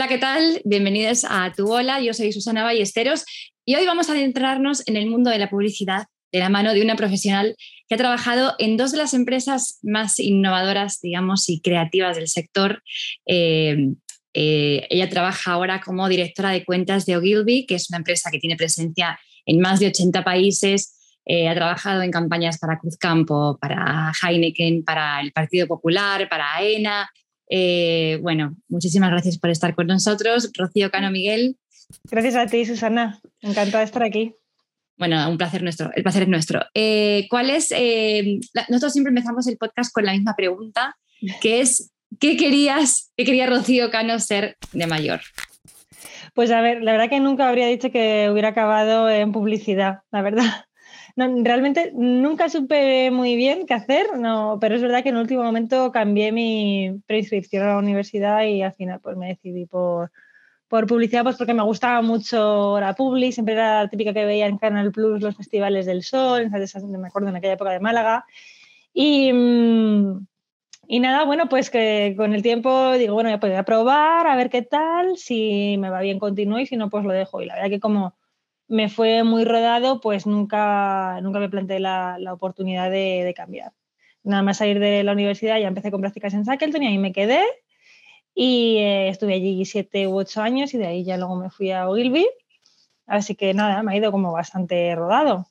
Hola, ¿qué tal? Bienvenidos a Tu Hola. Yo soy Susana Ballesteros y hoy vamos a adentrarnos en el mundo de la publicidad de la mano de una profesional que ha trabajado en dos de las empresas más innovadoras, digamos, y creativas del sector. Eh, eh, ella trabaja ahora como directora de cuentas de Ogilvy, que es una empresa que tiene presencia en más de 80 países. Eh, ha trabajado en campañas para Cruzcampo, para Heineken, para el Partido Popular, para AENA, eh, bueno, muchísimas gracias por estar con nosotros. Rocío Cano Miguel. Gracias a ti, Susana. Encantada de estar aquí. Bueno, un placer nuestro, el placer es nuestro. Eh, ¿Cuál es? Eh, nosotros siempre empezamos el podcast con la misma pregunta, que es, ¿qué querías, qué quería Rocío Cano ser de mayor? Pues a ver, la verdad que nunca habría dicho que hubiera acabado en publicidad, la verdad realmente nunca supe muy bien qué hacer, no, pero es verdad que en el último momento cambié mi preinscripción a la universidad y al final pues me decidí por, por publicidad, pues porque me gustaba mucho la publi, siempre era la típica que veía en Canal Plus los festivales del sol, me acuerdo en aquella época de Málaga. Y, mm, y nada, bueno, pues que con el tiempo digo, bueno, voy a probar, a ver qué tal, si me va bien continúo y si no, pues lo dejo. Y la verdad que como me fue muy rodado, pues nunca, nunca me planteé la, la oportunidad de, de, cambiar. Nada más salir de la universidad ya empecé con prácticas en Shackleton y ahí me quedé y eh, estuve allí siete u ocho años y de ahí ya luego me fui a Ogilvy. Así que nada, me ha ido como bastante rodado.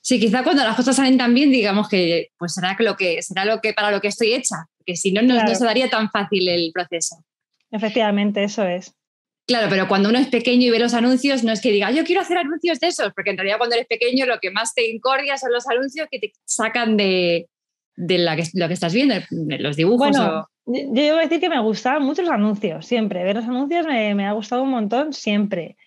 Sí, quizá cuando las cosas salen tan bien, digamos que pues será lo que será lo que para lo que estoy hecha, porque si no, no, no se daría tan fácil el proceso. Efectivamente, eso es. Claro, pero cuando uno es pequeño y ve los anuncios, no es que diga, yo quiero hacer anuncios de esos, porque en realidad cuando eres pequeño lo que más te encordia son los anuncios que te sacan de, de la que, lo que estás viendo, los dibujos. Bueno, yo debo decir que me gustaban mucho los anuncios, siempre. Ver los anuncios me, me, ha gustado un montón, siempre.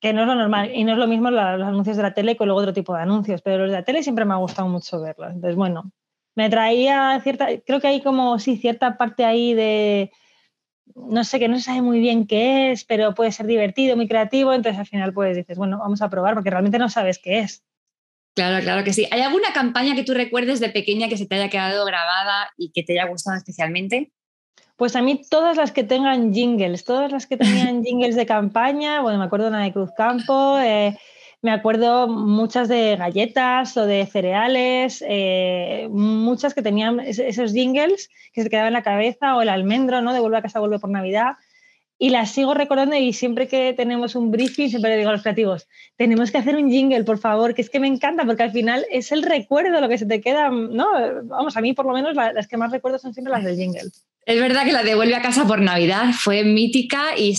Que no es lo normal. Y no es lo mismo los anuncios de la tele que luego otro tipo de anuncios, pero los de la tele siempre me ha gustado mucho verlos. Entonces, bueno, me traía cierta, creo que hay como, sí, cierta parte ahí de no sé, que no se sabe muy bien qué es, pero puede ser divertido, muy creativo, entonces al final pues dices, bueno, vamos a probar porque realmente no sabes qué es. Claro, claro que sí. ¿Hay alguna campaña que tú recuerdes de pequeña que se te haya quedado grabada y que te haya gustado especialmente? Pues a mí todas las que tengan jingles, todas las que tenían jingles de campaña, bueno, me acuerdo una de Cruz Campo, eh, me acuerdo muchas de galletas o de cereales, eh, muchas que tenían esos jingles que se quedaban en la cabeza o el almendro, ¿no? De vuelve a casa, vuelve por Navidad. Y las sigo recordando y siempre que tenemos un briefing, siempre le digo a los creativos, tenemos que hacer un jingle, por favor, que es que me encanta, porque al final es el recuerdo lo que se te queda, ¿no? Vamos, a mí por lo menos las que más recuerdo son siempre las del jingle. Es verdad que la de Vuelve a casa por Navidad fue mítica y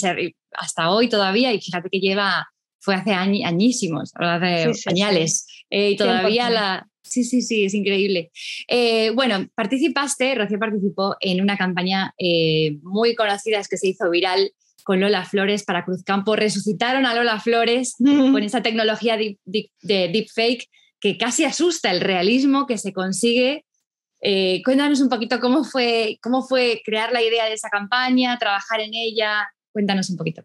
hasta hoy todavía, y fíjate que lleva fue hace añísimos, hace añales. Eh, y todavía la... Sí, sí, sí, es increíble. Eh, bueno, participaste, Rocío participó en una campaña eh, muy conocida, es que se hizo viral con Lola Flores para Cruzcampo. Resucitaron a Lola Flores con esa tecnología de deepfake que casi asusta el realismo que se consigue. cuéntanos un poquito cómo fue, cómo fue crear la idea de esa campaña, trabajar en ella. Cuéntanos un poquito.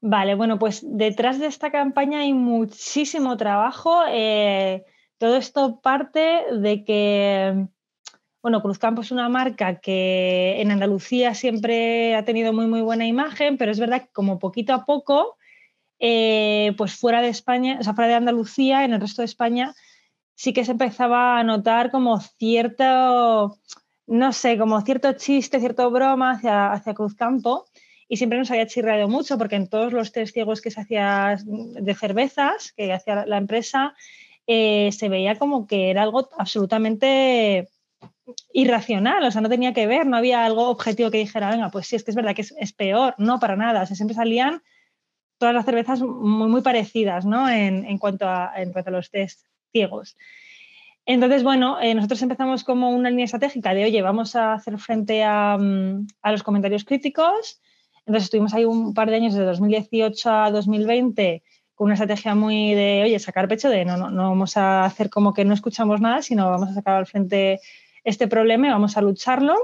Vale, bueno, pues detrás de esta campaña hay muchísimo trabajo. Eh, todo esto parte de que, bueno, Cruzcampo es una marca que en Andalucía siempre ha tenido muy, muy buena imagen, pero es verdad que como poquito a poco, eh, pues fuera de España, o sea, fuera de Andalucía, en el resto de España, sí que se empezaba a notar como cierto, no sé, como cierto chiste, cierto broma hacia, hacia Cruzcampo y siempre nos había chirrado mucho porque en todos los test ciegos que se hacía de cervezas, que hacía la empresa, eh, se veía como que era algo absolutamente irracional, o sea, no tenía que ver, no había algo objetivo que dijera, venga, pues sí, es que es verdad que es, peor, no, para nada, siempre salían todas las cervezas muy, muy parecidas, ¿no? En, cuanto a, en cuanto a los test ciegos. Entonces, bueno, eh, nosotros empezamos como una línea estratégica de, oye, vamos a hacer frente a, mm, a los comentarios críticos, entonces estuvimos ahí un par de años, de 2018 a 2020, con una estrategia muy de, oye, sacar pecho de no, no, no vamos a hacer como que no escuchamos nada, sino vamos a sacar al frente este problema y vamos a lucharlo.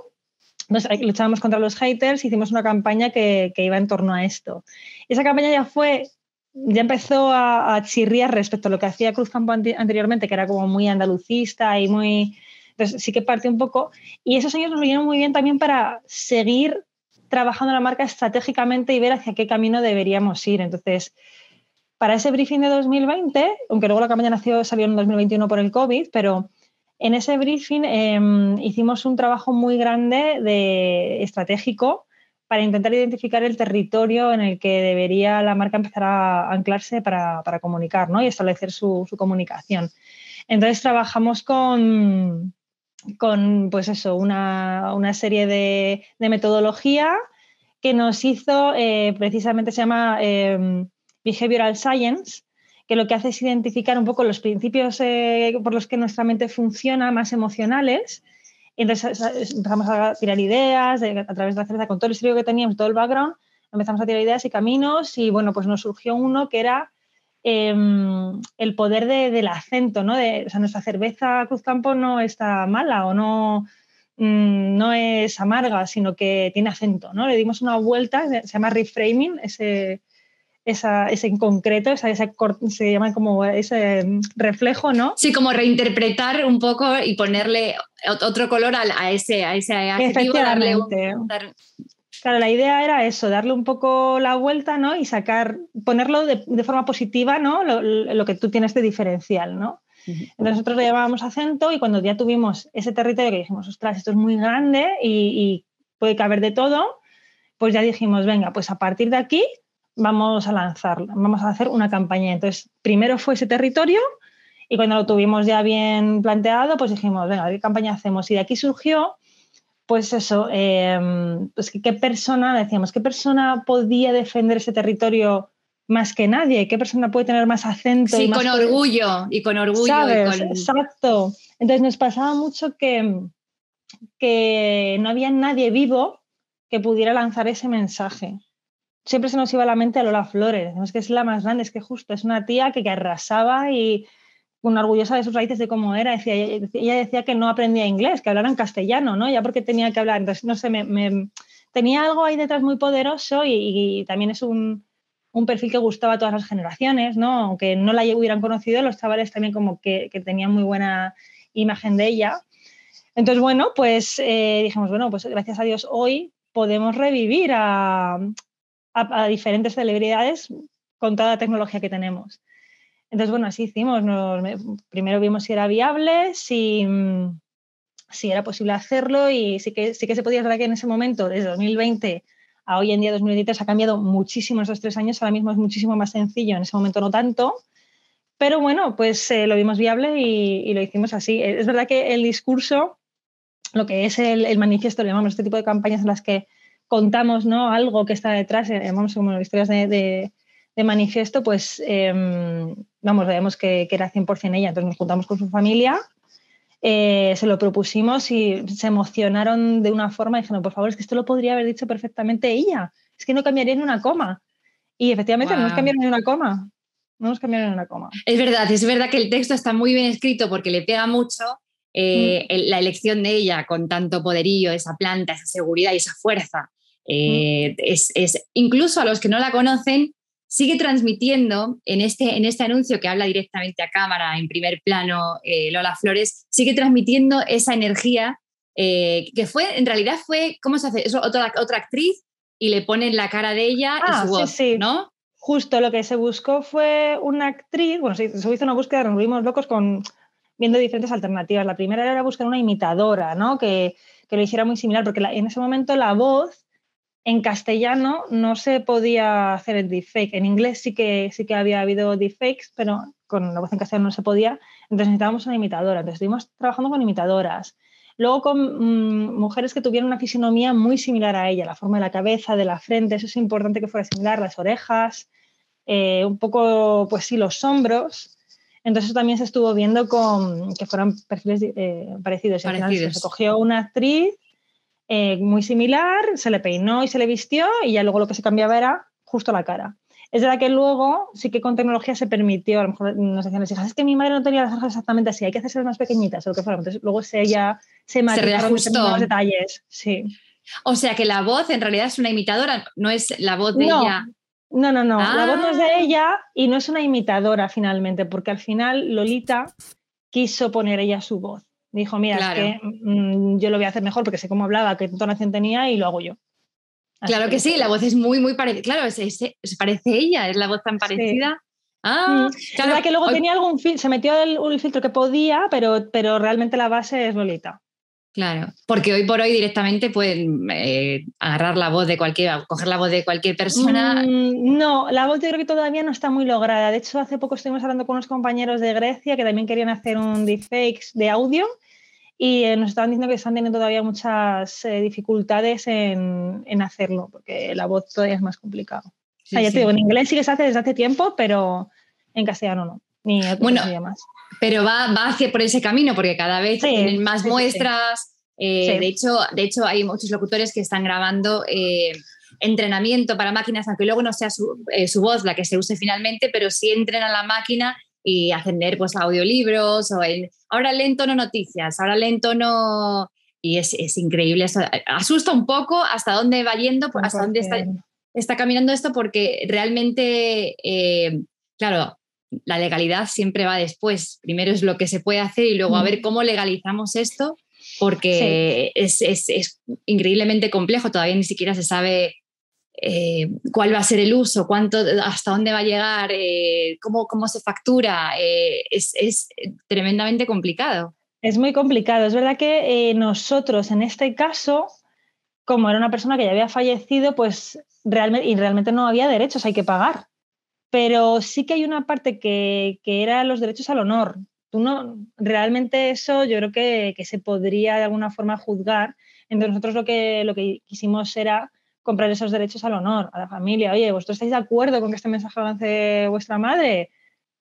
Entonces, luchábamos contra los haters, hicimos una campaña que, que iba en torno a esto. Y esa campaña ya fue, ya empezó a, a chirriar respecto a lo que hacía Cruz Campo anteriormente, que era como muy andalucista y muy... Entonces sí que parte un poco. Y esos años nos vinieron muy bien también para seguir trabajando la marca estratégicamente y ver hacia qué camino deberíamos ir. Entonces, para ese briefing de 2020, aunque luego la campaña nació, salió en 2021 por el COVID, pero en ese briefing em, hicimos un trabajo muy grande de estratégico para intentar identificar el territorio en el que debería la marca empezar a anclarse para, comunicar ¿no? y establecer su, comunicación. Entonces trabajamos con, con pues eso, una, serie de, metodología que nos hizo, eh, precisamente se llama em, Behavioral Science, que lo que hace es identificar un poco los principios eh, por los que nuestra mente funciona, más emocionales. entonces empezamos a tirar ideas a través de la con todo el estudio que teníamos, todo el background, empezamos a tirar ideas y caminos y bueno, pues nos surgió uno que era em, el poder del acento, ¿no? De, o sea, nuestra cerveza Cruzcampo no está mala o no, mm, no es amarga, sino que tiene acento, ¿no? Le dimos una vuelta, se llama reframing, ese, ese en concreto, esa, se llama como ese reflejo, ¿no? Sí, como reinterpretar un poco y ponerle otro color a, ese, a ese adjetivo. Darle Claro, la idea era eso, darle un poco la vuelta, ¿no? Y sacar, ponerlo de, forma positiva, ¿no? Lo, que tú tienes de diferencial, ¿no? Entonces nosotros lo llamábamos acento y cuando ya tuvimos ese territorio que dijimos, ostras, esto es muy grande y, y puede caber de todo, pues ya dijimos, venga, pues a partir de aquí vamos a lanzar, vamos a hacer una campaña. Entonces, primero fue ese territorio y cuando lo tuvimos ya bien planteado, pues dijimos, venga, ¿qué campaña hacemos? Y de aquí surgió, pues eso, em, pues qué persona, decíamos, qué persona podía defender ese territorio más que nadie, qué persona puede tener más acento. Sí, con orgullo y con orgullo. Exacto. Entonces nos pasaba mucho que, que no había nadie vivo que pudiera lanzar ese mensaje siempre se nos iba a la mente a Lola Flores, es que es la más grande, es que justo es una tía que, arrasaba y una orgullosa de sus raíces de cómo era. Decía, ella decía que no aprendía inglés, que hablara en castellano, ¿no? Ya porque tenía que hablar. Entonces, no sé, me, tenía algo ahí detrás muy poderoso y, también es un, perfil que gustaba a todas las generaciones, ¿no? Aunque no la hubieran conocido, los chavales también como que, tenían muy buena imagen de ella. Entonces, bueno, pues eh, dijimos, bueno, pues gracias a Dios hoy podemos revivir a, a, diferentes celebridades con toda la tecnología que tenemos. Entonces, bueno, así hicimos. primero vimos si era viable, si, si era posible hacerlo y sí que, sí que se podía, ver que en ese momento, desde 2020 a hoy en día 2023, ha cambiado muchísimo esos tres años. Ahora mismo es muchísimo más sencillo, en ese momento no tanto. Pero bueno, pues eh, lo vimos viable y, lo hicimos así. Es verdad que el discurso, lo que es el, manifiesto, le llamamos este tipo de campañas en las que contamos ¿no? algo que está detrás, eh, vamos, como historias de, de, manifiesto, pues em, vamos, vemos que, que, era 100% ella. Entonces nos juntamos con su familia, eh, se lo propusimos y se emocionaron de una forma y dijeron, por favor, es que esto lo podría haber dicho perfectamente ella, es que no cambiaría ni una coma. Y efectivamente no nos cambiaron ni una coma. No nos cambiaron ni una coma. Es verdad, es verdad que el texto está muy bien escrito porque le pega mucho eh, mm. la elección de ella con tanto poderío, esa planta, esa seguridad y esa fuerza. Eh, es, incluso a los que no la conocen, sigue transmitiendo en este, en este anuncio que habla directamente a cámara, en primer plano, eh, Lola Flores, sigue transmitiendo esa energía que fue, en realidad fue, ¿cómo se hace? Es otra, otra actriz y le ponen la cara de ella y ah, su voz, ¿no? Justo lo que se buscó fue una actriz, bueno, se, hizo una búsqueda, nos volvimos locos con viendo diferentes alternativas. La primera era buscar una imitadora, ¿no? Que, que lo hiciera muy similar, porque en ese momento la voz en castellano no se podía hacer el deepfake. En inglés sí que, sí que había habido deepfakes, pero con la voz en castellano no se podía. Entonces necesitábamos una imitadora. Entonces estuvimos trabajando con imitadoras. Luego con mm, mujeres que tuvieran una fisionomía muy similar a ella, la forma de la cabeza, de la frente, eso es importante que fuera similar, las orejas, eh, un poco, pues sí, los hombros. Entonces también se estuvo viendo con que fueran perfiles eh, parecidos. Al final se cogió una actriz eh, muy similar, se le peinó y se le vistió y ya luego lo que se cambiaba era justo la cara. Es verdad que luego sí que con tecnología se permitió, a lo mejor nos decían las hijas, es que mi madre no tenía las orejas exactamente así, hay que hacerse más pequeñitas o lo que fuera. Entonces luego se ya se matizaron los detalles. Sí. O sea que la voz en realidad es una imitadora, no es la voz de ella. No, no, no. La voz no es de ah. ella y no es una imitadora finalmente, porque al final Lolita quiso poner ella su voz. Dijo, mira, es que mm, yo lo voy a hacer mejor porque sé cómo hablaba, qué entonación tenía y lo hago yo. Claro que sí, la voz es muy, muy parecida. Claro, se, parece ella, es la voz tan parecida. Ah, mm. claro. que luego tenía algún se metió el, filtro que podía, pero, pero realmente la base es Lolita. Claro, porque hoy por hoy directamente pueden eh, agarrar la voz de cualquier, coger la voz de cualquier persona. Mm, no, la voz yo creo que todavía no está muy lograda. De hecho, hace poco estuvimos hablando con unos compañeros de Grecia que también querían hacer un deepfake de audio y eh, nos estaban diciendo que están teniendo todavía muchas eh, dificultades en, hacerlo, porque la voz todavía es más complicado. ya te digo, en inglés sí que se hace desde hace tiempo, pero en castellano no, ni bueno, Pero va, va hacia por ese camino, porque cada vez tienen más muestras. Eh, de, hecho, de hecho, hay muchos locutores que están grabando eh, entrenamiento para máquinas, aunque luego no sea eh, su, voz la que se use finalmente, pero sí entrenan la máquina y hacen leer pues, audiolibros o ahora leen en tono noticias, ahora leen en tono... Y es, es increíble, asusta un poco hasta dónde va yendo, hasta dónde está, está caminando esto, porque realmente, claro, la legalidad siempre va después. Primero es lo que se puede hacer y luego a ver cómo legalizamos esto, porque es, increíblemente complejo, todavía ni siquiera se sabe eh, cuál va a ser el uso, cuánto, hasta dónde va a llegar, eh, cómo, cómo, se factura. Eh, es, tremendamente complicado. Es muy complicado. Es verdad que nosotros en este caso, como era una persona que ya había fallecido, pues realmente, y realmente no había derechos, hay que pagar pero sí que hay una parte que, era los derechos al honor. Tú no, realmente eso yo creo que, que, se podría de alguna forma juzgar. Entonces nosotros lo que, lo que quisimos era comprar esos derechos al honor, a la familia. Oye, ¿vosotros estáis de acuerdo con que este mensaje avance vuestra madre?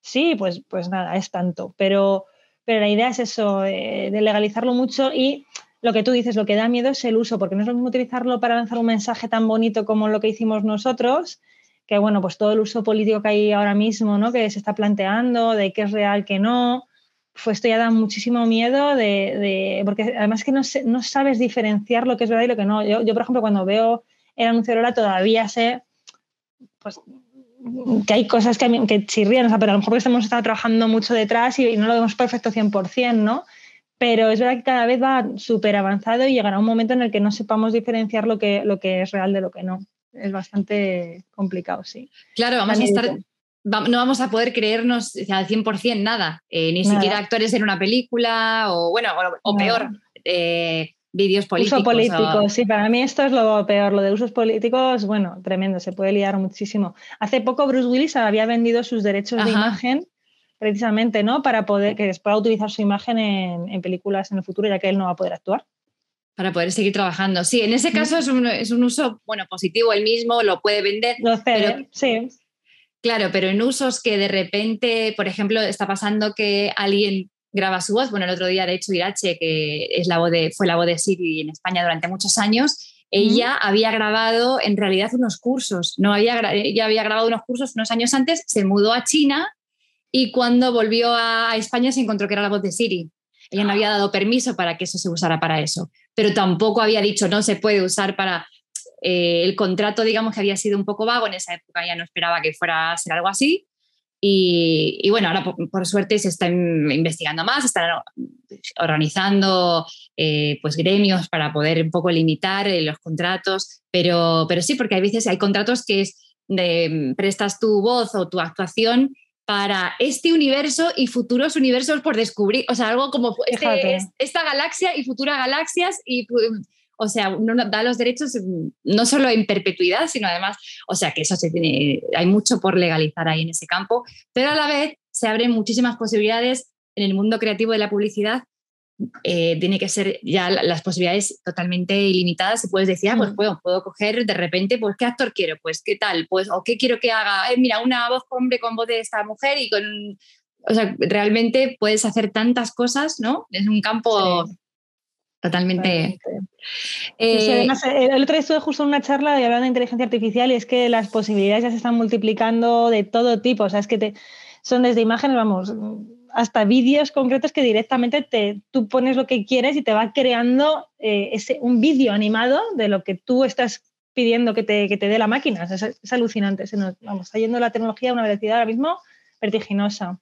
Sí, pues, pues nada, es tanto. Pero, pero la idea es eso, eh, de legalizarlo mucho y lo que tú dices, lo que da miedo es el uso, porque no es lo mismo utilizarlo para lanzar un mensaje tan bonito como lo que hicimos nosotros, que bueno, pues todo el uso político que hay ahora mismo, ¿no? Que se está planteando, de qué es real, qué no, pues esto ya da muchísimo miedo de, porque además que no, no, sabes diferenciar lo que es verdad y lo que no. Yo, por ejemplo, cuando veo el anuncio de todavía sé, pues que hay cosas que, que chirrían, o sea, pero a lo mejor hemos estado trabajando mucho detrás y, no lo vemos perfecto 100%, ¿no? Pero es verdad que cada vez va súper avanzado y llegará un momento en el que no sepamos diferenciar lo que, lo que es real de lo que no es bastante complicado, sí. Claro, vamos a estar, no vamos a poder creernos al 100% nada, eh, ni siquiera actores en una película o, bueno, o, peor, eh, vídeos políticos. Uso político, sí, para mí esto es lo peor, lo de usos políticos, bueno, tremendo, se puede liar muchísimo. Hace poco Bruce Willis había vendido sus derechos de imagen precisamente, ¿no? Para poder que pueda utilizar su imagen en, en películas en el futuro, ya que él no va a poder actuar para poder seguir trabajando. Sí, en ese caso es un, es un uso, bueno, positivo el mismo, lo puede vender. Lo pero, sí. Claro, pero en usos que de repente, por ejemplo, está pasando que alguien graba su voz. Bueno, el otro día, de hecho, Irache, que es la voz de, fue la voz de Siri en España durante muchos años, ella había grabado en realidad unos cursos. No había, ella había grabado unos cursos unos años antes, se mudó a China y cuando volvió a España se encontró que era la voz de Siri. Ella no había dado permiso para que eso se usara para eso pero tampoco había dicho no se puede usar para eh, el contrato, digamos que había sido un poco vago, en esa época ya no esperaba que fuera a ser algo así. Y, bueno, ahora por, suerte se está investigando más, están organizando eh, pues gremios para poder un poco limitar eh, los contratos, pero, pero sí, porque hay veces hay contratos que es de, prestas tu voz o tu actuación para este universo y futuros universos por descubrir, o sea, algo como este, esta galaxia y futuras galaxias y o sea, uno da los derechos no solo en perpetuidad, sino además, o sea, que eso se tiene, hay mucho por legalizar ahí en ese campo, pero a la vez se abren muchísimas posibilidades en el mundo creativo de la publicidad. Eh, tiene que ser ya las posibilidades totalmente ilimitadas. Y puedes decir, ah, pues mm. puedo, puedo coger de repente, pues qué actor quiero, pues qué tal, pues o qué quiero que haga, eh, mira, una voz hombre con voz de esta mujer y con, o sea, realmente puedes hacer tantas cosas, ¿no? Es un campo totalmente... Eh, el otro día estuve justo en una charla de hablando de inteligencia artificial y es que las posibilidades ya se están multiplicando de todo tipo, o sea, es que te, son desde imágenes, vamos, hasta vídeos concretos que directamente te, tú pones lo que quieres y te va creando eh, ese, un vídeo animado de lo que tú estás pidiendo que te, que te dé la máquina. Es, alucinante. Se nos, vamos, está yendo la tecnología a una velocidad ahora mismo vertiginosa.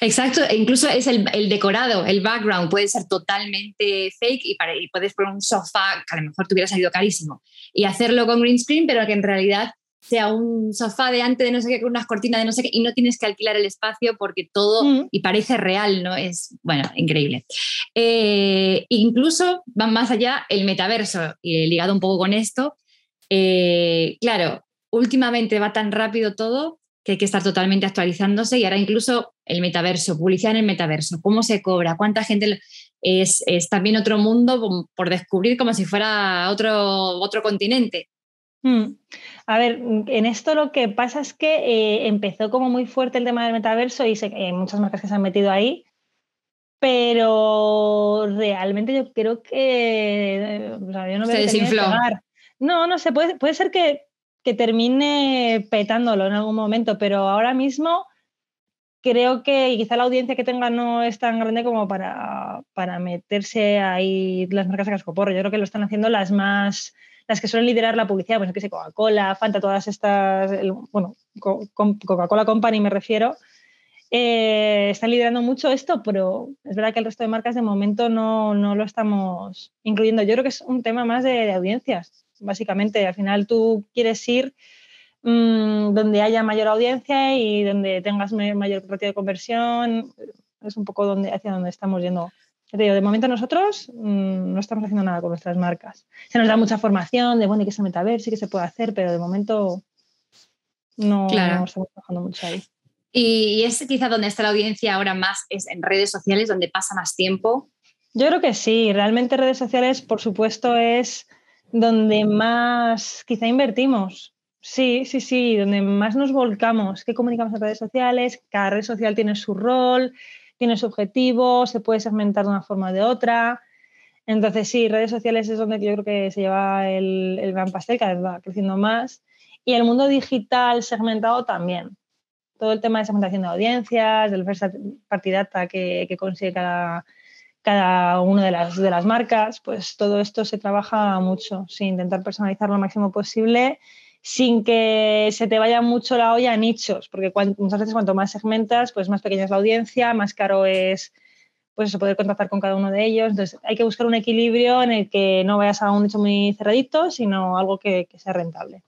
Exacto, e incluso es el, decorado, el background puede ser totalmente fake y, para, y, puedes poner un sofá que a lo mejor te hubiera salido carísimo y hacerlo con green screen, pero que en realidad sea un sofá de antes de no sé qué, con unas cortinas de no sé qué, y no tienes que alquilar el espacio porque todo, mm. y parece real, ¿no? Es, bueno, increíble. Eh, incluso van más allá el metaverso, y ligado un poco con esto, eh, claro, últimamente va tan rápido todo que hay que estar totalmente actualizándose y ahora incluso el metaverso, publicidad en el metaverso, cómo se cobra, cuánta gente es, también otro mundo por descubrir como si fuera otro, otro continente. Hmm. A ver, en esto lo que pasa es que eh, empezó como muy fuerte el tema del metaverso y hay muchas marcas que se han metido ahí, pero realmente yo creo que yo no se desinfló. No, no sé, puede, puede ser que, que termine petándolo en algún momento, pero ahora mismo creo que quizá la audiencia que tenga no es tan grande como para, para meterse ahí las marcas a cascoporro. Yo creo que lo están haciendo las más, las que suelen liderar la publicidad, pues que sé, Coca-Cola, Fanta, todas estas, bueno, Coca-Cola Company me refiero, eh, están liderando mucho esto, pero es verdad que el resto de marcas de momento no, no lo estamos incluyendo. Yo creo que es un tema más de audiencias básicamente. Al final tú quieres ir mm, donde haya mayor audiencia y donde tengas mayor ratio de conversión. Es un poco donde, hacia donde estamos yendo. de momento nosotros mm, no estamos haciendo nada con nuestras marcas. Se nos da mucha formación de, bueno, y que se meta a ver, sí que se puede hacer, pero de momento no, estamos trabajando mucho ahí. Y es quizá donde está la audiencia ahora más, es en redes sociales, donde pasa más tiempo. Yo creo que sí, realmente redes sociales, por supuesto, es donde más quizá invertimos. Sí, sí, sí, donde más nos volcamos, qué comunicamos en redes sociales, cada red social tiene su rol, tiene su objetivo, se puede segmentar de una forma o de otra. Entonces, sí, redes sociales es donde yo creo que se lleva el, el gran pastel, cada vez va creciendo más. Y el mundo digital segmentado también. Todo el tema de segmentación de audiencias, del first party data que, que consigue cada, cada una de las, de las marcas, pues todo esto se trabaja mucho, sin intentar personalizar lo máximo posible, sin que se te vaya mucho la olla a nichos, porque muchas veces cuanto más segmentas, pues más pequeña es la audiencia, más caro es pues poder contactar con cada uno de ellos. Entonces hay que buscar un equilibrio en el que no vayas a un nicho muy cerradito, sino algo que sea rentable.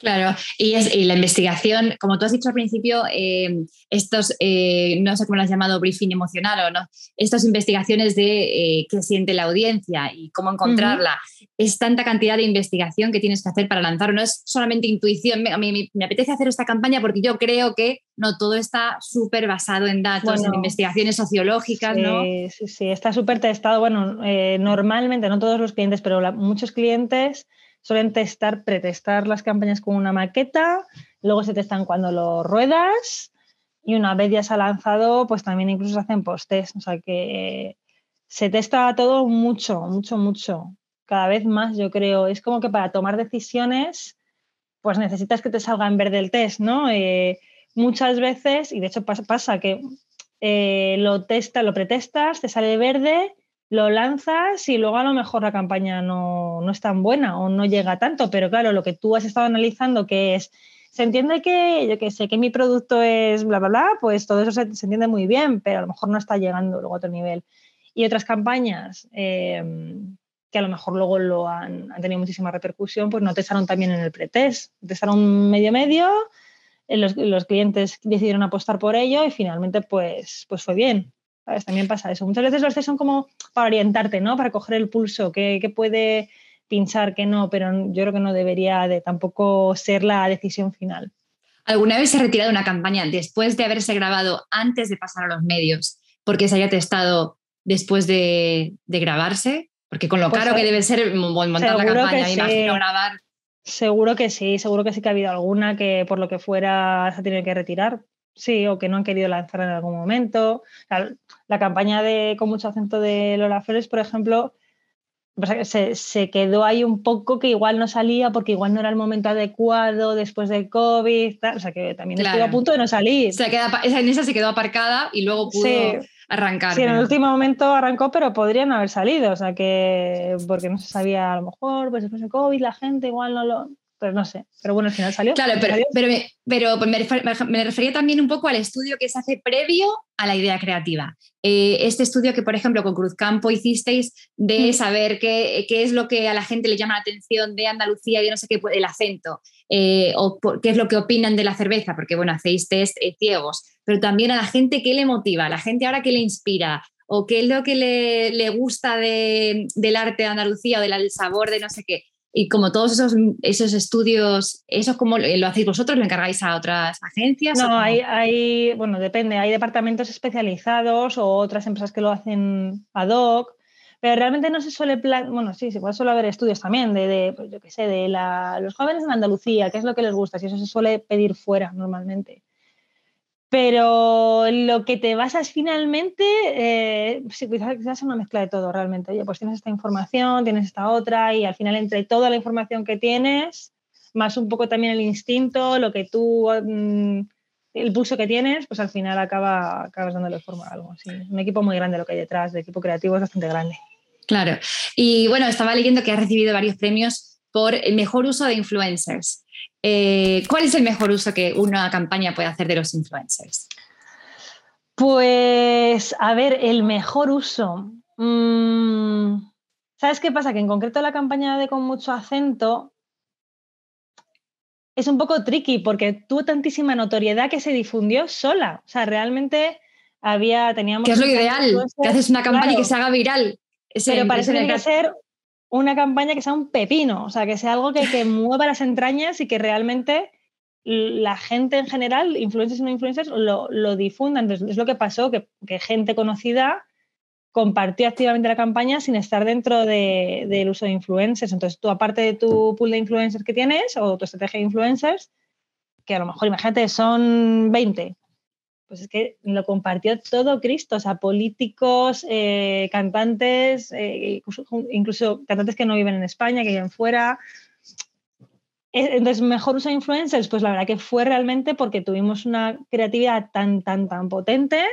Claro, y, es, la investigación, como tú has dicho al principio, eh, estos, eh, no sé cómo lo has llamado, briefing emocional o no, estas investigaciones de eh, qué siente la audiencia y cómo encontrarla, es tanta cantidad de investigación que tienes que hacer para lanzarlo, no es solamente intuición, a mí me, apetece hacer esta campaña porque yo creo que no, todo está súper basado en datos, en investigaciones sociológicas, sí, ¿no? Sí, sí, está súper testado, bueno, normalmente, no todos los clientes, pero muchos clientes suelen testar, pretestar las campañas con una maqueta, luego se testan cuando lo ruedas y una vez ya se ha lanzado, pues también incluso se hacen post-test. O sea que se testa todo mucho, mucho, mucho. Cada vez más, yo creo. Es como que para tomar decisiones, pues necesitas que te salga en verde el test, ¿no? Eh, muchas veces, y de hecho pasa, que eh, lo testa, lo pretestas, te sale verde lo lanzas y luego a lo mejor la campaña no, es tan buena o no llega tanto, pero claro, lo que tú has estado analizando que es, se entiende que, yo que sé, que mi producto es bla, bla, bla, pues todo eso se, entiende muy bien, pero a lo mejor no está llegando luego a otro nivel. Y otras campañas em, que a lo mejor luego lo han, tenido muchísima repercusión, pues no testaron también en el pretest, testaron medio medio, eh, los, los clientes decidieron apostar por ello y finalmente pues, pues fue bien. También pasa eso. Muchas veces los test son como para orientarte, ¿no? Para coger el pulso, qué, puede pinchar, qué no, pero yo creo que no debería de tampoco ser la decisión final. ¿Alguna vez se ha retirado una campaña después de haberse grabado antes de pasar a los medios porque se haya testado después de, grabarse? Porque con lo pues caro que debe ser montar la campaña, imagino grabar. Seguro que sí, seguro que sí que ha habido alguna que por lo que fuera se ha tenido que retirar, Sí, o que no han querido lanzar en algún momento. La, campaña de Con mucho acento de Lola Flores, por ejemplo, se, se, quedó ahí un poco que igual no salía porque igual no era el momento adecuado después del COVID, o sea que también estuvo a punto de no salir. Se queda, esa, en esa se quedó aparcada y luego pudo arrancar. Sí, en el último momento arrancó, pero podrían haber salido, o sea que porque no se sabía a lo mejor, pues después del COVID la gente igual no lo... pues no sé, pero bueno, al final salió. Claro, pero, pero, me, refería también un poco al estudio que se hace previo a la idea creativa. Eh, este estudio que, por ejemplo, con Cruzcampo hicisteis de mm. saber qué, qué, es lo que a la gente le llama la atención de Andalucía y no sé qué, el acento, eh, o qué es lo que opinan de la cerveza, porque, bueno, hacéis test eh, ciegos, pero también a la gente qué le motiva, a la gente ahora qué le inspira, o qué es lo que le, le gusta de, del arte de Andalucía o del sabor de no sé qué. Y como todos esos, esos estudios, ¿eso cómo lo hacéis vosotros? ¿Lo encargáis a otras agencias? No, hay, hay, bueno, depende, hay departamentos especializados o otras empresas que lo hacen ad hoc, pero realmente no se suele, plan bueno, sí, se puede solo haber estudios también de, de pues yo qué sé, de la, los jóvenes en Andalucía, qué es lo que les gusta, si eso se suele pedir fuera normalmente. Pero lo que te basas finalmente, eh, sí, quizás, es una mezcla de todo realmente. Oye, pues tienes esta información, tienes esta otra, y al final entre toda la información que tienes, más un poco también el instinto, lo que tú, mm, el pulso que tienes, pues al final acaba, acabas dándole forma a algo. Un equipo muy grande lo que hay detrás, de equipo creativo es bastante grande. Claro. Y bueno, estaba leyendo que has recibido varios premios por el mejor uso de influencers. Eh, ¿Cuál es el mejor uso que una campaña puede hacer de los influencers? Pues, a ver, el mejor uso. Mm, ¿Sabes qué pasa? Que en concreto la campaña de Con mucho acento es un poco tricky porque tuvo tantísima notoriedad que se difundió sola. O sea, realmente había, teníamos... ¿Qué es lo ideal? Que haces una campaña y que se haga viral. Pero parece que tiene que ser una campaña que sea un pepino, o sea, que sea algo que, que mueva las entrañas y que realmente la gente en general, influencers y no influencers, lo, lo difundan. Entonces, es lo que pasó, que, gente conocida compartió activamente la campaña sin estar dentro del uso de influencers. Entonces, tú, aparte de tu pool de influencers que tienes o tu estrategia de influencers, que a lo mejor, imagínate, son 20, pues es que lo compartió todo Cristo, o sea, políticos, eh, cantantes, eh, incluso, cantantes que no viven en España, que viven fuera. Eh, entonces, mejor de influencers, pues la verdad que fue realmente porque tuvimos una creatividad tan, tan, tan potente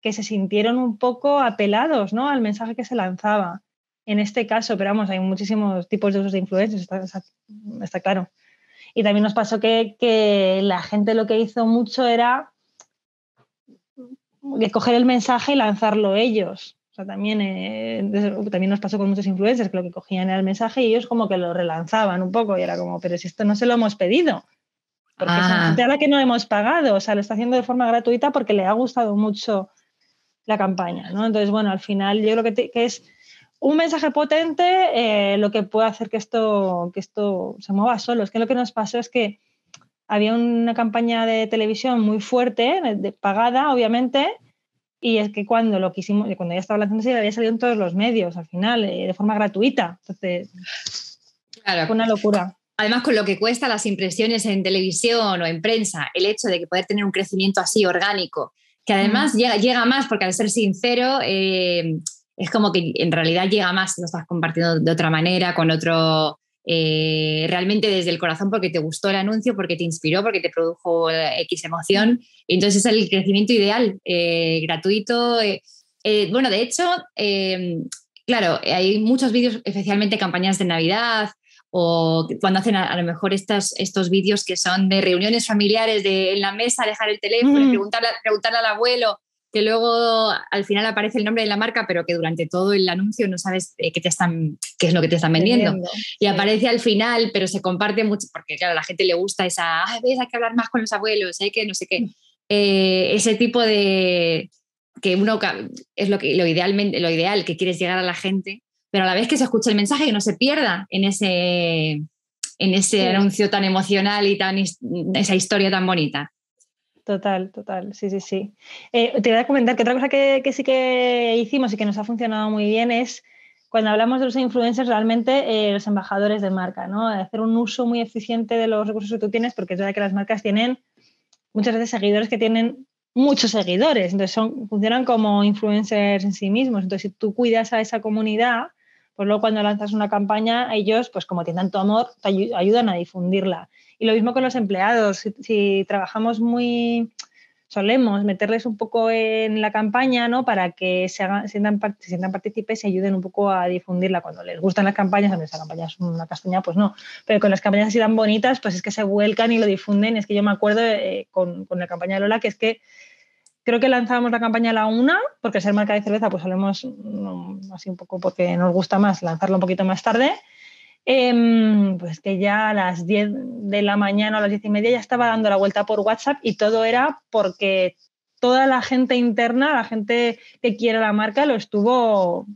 que se sintieron un poco apelados ¿no? al mensaje que se lanzaba. En este caso, pero vamos, hay muchísimos tipos de usos de influencers, está, está claro. Y también nos pasó que, que la gente lo que hizo mucho era de coger el mensaje y lanzarlo ellos. O sea, también, eh, también nos pasó con muchos influencers que lo que cogían era el mensaje y ellos como que lo relanzaban un poco y era como, pero si esto no se lo hemos pedido. Porque es una gente a la que no hemos pagado, o sea, lo está haciendo de forma gratuita porque le ha gustado mucho la campaña, ¿no? Entonces, bueno, al final yo creo que, que es un mensaje potente eh, lo que puede hacer que esto, que esto se mueva solo. Es que lo que nos pasó es que había una campaña de televisión muy fuerte, pagada, obviamente, y es que cuando lo quisimos, cuando ya estaba lanzándose, había salido en todos los medios al final, eh, de forma gratuita. Entonces, claro. fue una locura. Además, con lo que cuesta las impresiones en televisión o en prensa, el hecho de que poder tener un crecimiento así orgánico, que además llega, llega, más, porque al ser sincero, eh, es como que en realidad llega más, lo estás compartiendo de otra manera, con otro, eh, realmente desde el corazón porque te gustó el anuncio, porque te inspiró, porque te produjo X emoción. Entonces es el crecimiento ideal, eh, gratuito. Eh, bueno, de hecho, claro, hay muchos vídeos, especialmente campañas de Navidad o cuando hacen a, lo mejor estos, estos vídeos que son de reuniones familiares, de en la mesa dejar el teléfono, mm. preguntarle, preguntarle al abuelo que luego al final aparece el nombre de la marca, pero que durante todo el anuncio no sabes eh, qué, te están, qué es lo que te están vendiendo. y aparece al final, pero se comparte mucho, porque claro, a la gente le gusta esa, ves, hay que hablar más con los abuelos, hay que no sé qué. Mm. Eh, ese tipo de que uno es lo que lo idealmente lo ideal que quieres llegar a la gente pero a la vez que se escuche el mensaje que no se pierda en ese en ese anuncio tan emocional y tan esa historia tan bonita Total, total, sí, sí, sí. Eh, te voy a comentar que otra cosa que, sí que hicimos y que nos ha funcionado muy bien es cuando hablamos de los influencers, realmente eh, los embajadores de marca, ¿no? Hacer un uso muy eficiente de los recursos que tú tienes, porque es verdad que las marcas tienen muchas veces seguidores que tienen muchos seguidores, entonces son, funcionan como influencers en sí mismos. Entonces, si tú cuidas a esa comunidad, pues luego cuando lanzas una campaña, ellos, pues como tienen tanto amor, te ayudan a difundirla. Y lo mismo con los empleados. Si, trabajamos muy, solemos meterles un poco en la campaña, ¿no? Para que se, hagan, sientan, se sientan partícipes y ayuden un poco a difundirla. Cuando les gustan las campañas, a esa campaña es una castaña, pues no. Pero con las campañas así tan bonitas, pues es que se vuelcan y lo difunden. Es que yo me acuerdo eh, con, con, la campaña de Lola que es que creo que lanzábamos la campaña a la una, porque ser marca de cerveza, pues solemos, así un poco porque nos gusta más, lanzarlo un poquito más tarde. Em, pues que ya a las 10 de la mañana o a las 10 y media ya estaba dando la vuelta por WhatsApp y todo era porque toda la gente interna, la gente que quiere la marca, lo estuvo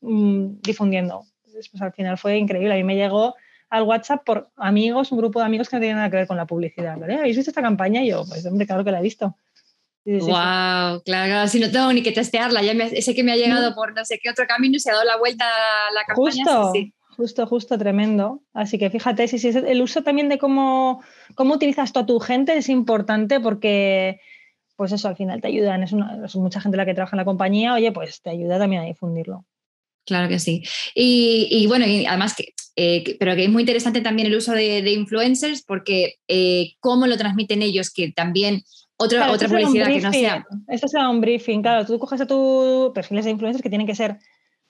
mm, difundiendo. pues al final fue increíble. A mí me llegó al WhatsApp por amigos, un grupo de amigos que no tienen nada que ver con la publicidad. ¿Habéis visto esta campaña? Y yo, pues hombre, claro que la he visto. Wow, claro, si no tengo ni que testearla, ya sé que me ha llegado por no sé qué otro camino y se ha dado la vuelta a la campaña. Justo, sí, Justo, justo, tremendo. Así que fíjate, si, si el uso también de cómo, cómo utilizas tú a tu gente es importante porque, pues eso, al final te ayudan. Es, mucha gente la que trabaja en la compañía, oye, pues te ayuda también a difundirlo. Claro que sí. Y, bueno, y además que, eh, pero que es muy interesante también el uso de, influencers porque eh, cómo lo transmiten ellos, que también otra, otra publicidad que no sea. Esto será un briefing, claro, tú coges a tus perfiles de influencers que tienen que ser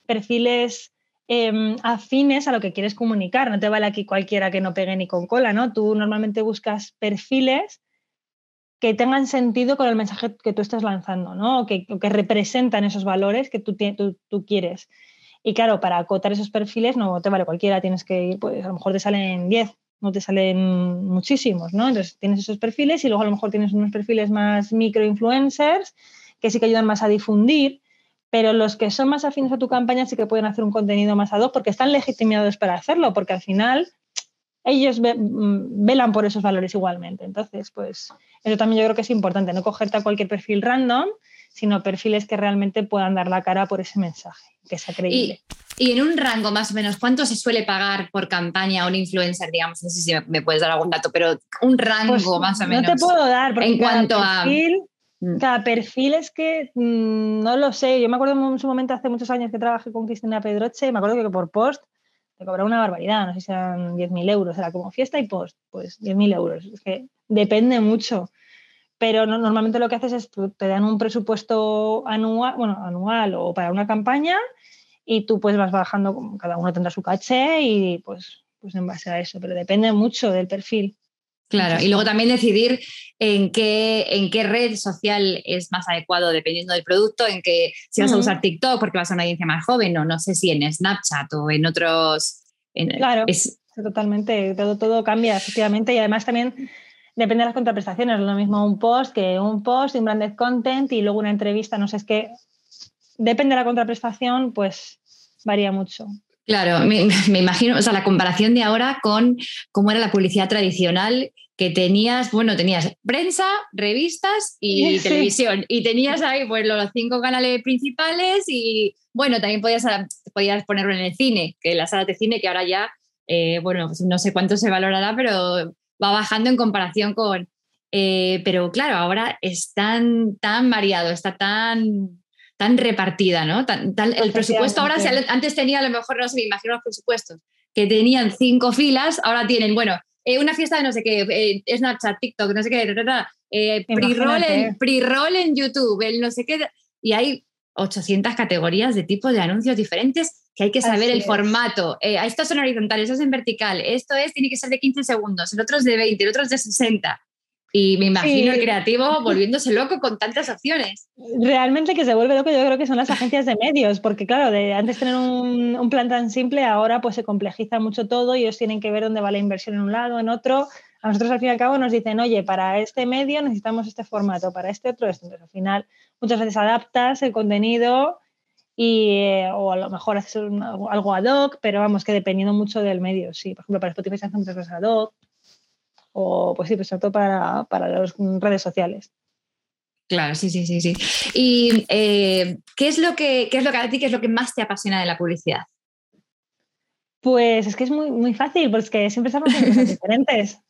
perfiles Em, afines a lo que quieres comunicar. No te vale aquí cualquiera que no pegue ni con cola, ¿no? Tú normalmente buscas perfiles que tengan sentido con el mensaje que tú estás lanzando, ¿no? O que, que representan esos valores que tú, tú, quieres. Y claro, para acotar esos perfiles no te vale cualquiera, tienes que ir, pues a lo mejor te salen 10, no te salen muchísimos, ¿no? Entonces tienes esos perfiles y luego a lo mejor tienes unos perfiles más micro influencers que sí que ayudan más a difundir pero los que son más afines a tu campaña sí que pueden hacer un contenido más ad hoc porque están legitimados para hacerlo, porque al final ellos mm, velan por esos valores igualmente. Entonces, pues eso también yo creo que es importante, no cogerte a cualquier perfil random, sino perfiles que realmente puedan dar la cara por ese mensaje, que sea creíble. Y, en un rango más o menos, ¿cuánto se suele pagar por campaña a un influencer? Digamos, no sé si me, puedes dar algún dato, pero un rango pues más o menos. No te puedo dar, porque en cuanto a Mm. Cada perfil es que mm, no lo sé. Yo me acuerdo en su momento, hace muchos años que trabajé con Cristina Pedroche, y me acuerdo que por post te cobraba una barbaridad, no sé si eran 10.000 euros, era como fiesta y post, pues 10.000 euros. Es que depende mucho. Pero normalmente lo que haces es te dan un presupuesto anual, bueno, anual o para una campaña y tú pues vas bajando, cada uno tendrá su caché y pues, pues en base a eso, pero depende mucho del perfil. Claro, y luego también decidir en qué, en qué red social es más adecuado dependiendo del producto, en que si vas a usar TikTok porque vas a una audiencia más joven o no sé si en Snapchat o en otros... claro, es, totalmente, todo, todo cambia efectivamente y además también depende de las contraprestaciones, lo mismo un post que un post, un branded content y luego una entrevista, no sé, es que depende de la contraprestación, pues varía mucho. Claro, me, imagino, o sea, la comparación de ahora con cómo era la publicidad tradicional, que tenías, bueno, tenías prensa, revistas y televisión, y tenías ahí pues los cinco canales principales y, bueno, también podías, podías ponerlo en el cine, que la sala de cine que ahora ya, eh, bueno, pues no sé cuánto se valorará, pero va bajando en comparación con... Eh, pero claro, ahora es tan, tan variado, está tan tan repartida, ¿no? el presupuesto ahora, antes tenía a lo mejor, no sé, me imagino los presupuestos, que tenían cinco filas, ahora tienen, bueno, eh, una fiesta de no sé qué, eh, Snapchat, TikTok, no sé qué, eh, pre-roll en, YouTube, el no sé qué, y hay 800 categorías de tipos de anuncios diferentes que hay que saber el formato. estos son horizontales, estos en vertical, esto es, tiene que ser de 15 segundos, el otro es de 20, el otro es de 60. Y me imagino el creativo volviéndose loco con tantas opciones. Realmente que se vuelve loco yo creo que son las agencias de medios, porque claro, de antes tener un, un, plan tan simple, ahora pues se complejiza mucho todo y ellos tienen que ver dónde va la inversión en un lado, en otro. A nosotros al fin y al cabo nos dicen, oye, para este medio necesitamos este formato, para este otro esto. Entonces al final muchas veces adaptas el contenido y, eh, o a lo mejor haces algo ad hoc, pero vamos, que dependiendo mucho del medio. Sí, por ejemplo, para Spotify se hacen muchas cosas ad hoc, o pues sí, pues sobre todo para, para las redes sociales. Claro, sí, sí, sí, sí. ¿Y eh, ¿qué, es lo que, qué es lo que a ti, qué es lo que más te apasiona de la publicidad? Pues es que es muy, muy fácil, porque siempre estamos haciendo cosas diferentes.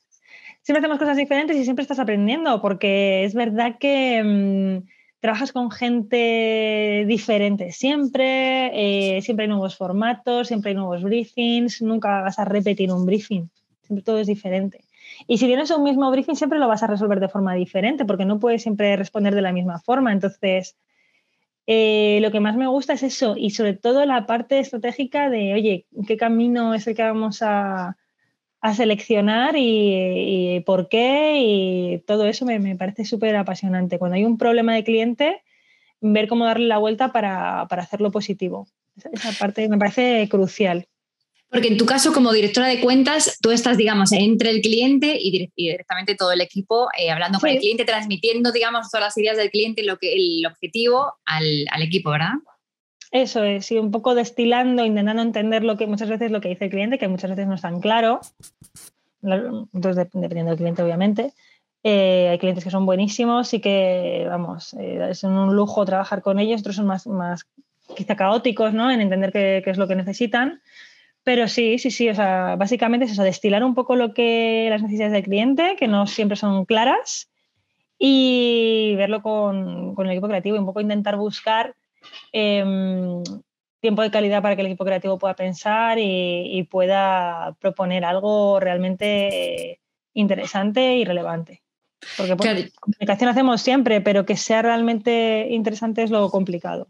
Siempre hacemos cosas diferentes y siempre estás aprendiendo, porque es verdad que mm, trabajas con gente diferente siempre, eh, siempre hay nuevos formatos, siempre hay nuevos briefings, nunca vas a repetir un briefing, siempre todo es diferente. Y si tienes un mismo briefing, siempre lo vas a resolver de forma diferente, porque no puedes siempre responder de la misma forma. Entonces, eh, lo que más me gusta es eso, y sobre todo la parte estratégica de, oye, ¿qué camino es el que vamos a, seleccionar y, por qué? Y todo eso me, parece súper apasionante. Cuando hay un problema de cliente, ver cómo darle la vuelta para, para hacerlo positivo. Esa parte me parece crucial. Porque en tu caso, como directora de cuentas, tú estás, digamos, entre el cliente y, directamente todo el equipo, eh, hablando con el cliente, transmitiendo, digamos, todas las ideas del cliente, lo que, el objetivo al, equipo, ¿verdad? Eso es, y un poco destilando, intentando entender lo que muchas veces lo que dice el cliente, que muchas veces no es tan claro. Entonces, dependiendo del cliente, obviamente. Eh, hay clientes que son buenísimos y que, vamos, eh, es un lujo trabajar con ellos, otros son más, más quizá caóticos, ¿no? En entender qué, es lo que necesitan. Pero sí, sí, sí, o sea, básicamente es eso, destilar un poco lo que las necesidades del cliente, que no siempre son claras, y verlo con, el equipo creativo y un poco intentar buscar em, tiempo de calidad para que el equipo creativo pueda pensar y, pueda proponer algo realmente interesante y relevante. Porque pues, comunicación hacemos siempre, pero que sea realmente interesante es lo complicado.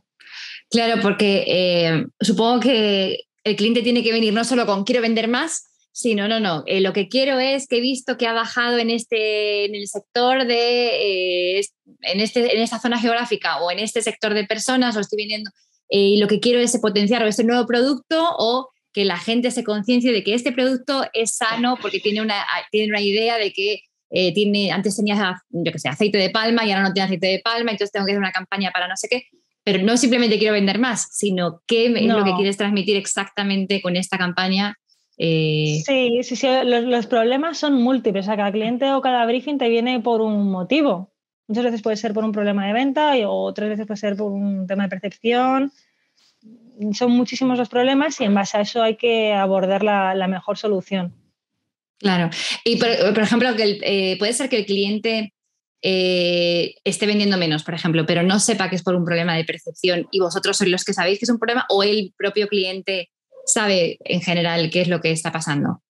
Claro, porque eh, supongo que el cliente tiene que venir no solo con quiero vender más, sino no, no, eh, lo que quiero es que he visto que ha bajado en, este, en el sector de, eh, en, este, en esta zona geográfica o en este sector de personas o estoy vendiendo eh, y lo que quiero es potenciar o este nuevo producto o que la gente se conciencie de que este producto es sano porque tiene una, tiene una idea de que tiene, antes tenía, yo que sé, aceite de palma y ahora no tiene aceite de palma, entonces tengo que hacer una campaña para no sé qué pero no simplemente quiero vender más, sino qué es lo que quieres transmitir exactamente con esta campaña. Eh, sí, sí, sí, los, problemas son múltiples, o sea, cada cliente o cada briefing te viene por un motivo. Muchas veces puede ser por un problema de venta y, o otras veces puede ser por un tema de percepción. Son muchísimos los problemas y en base a eso hay que abordar la, mejor solución. Claro. Y por, ejemplo, que eh, puede ser que el cliente eh, esté vendiendo menos, por ejemplo, pero no sepa que es por un problema de percepción y vosotros sois los que sabéis que es un problema o el propio cliente sabe en general qué es lo que está pasando?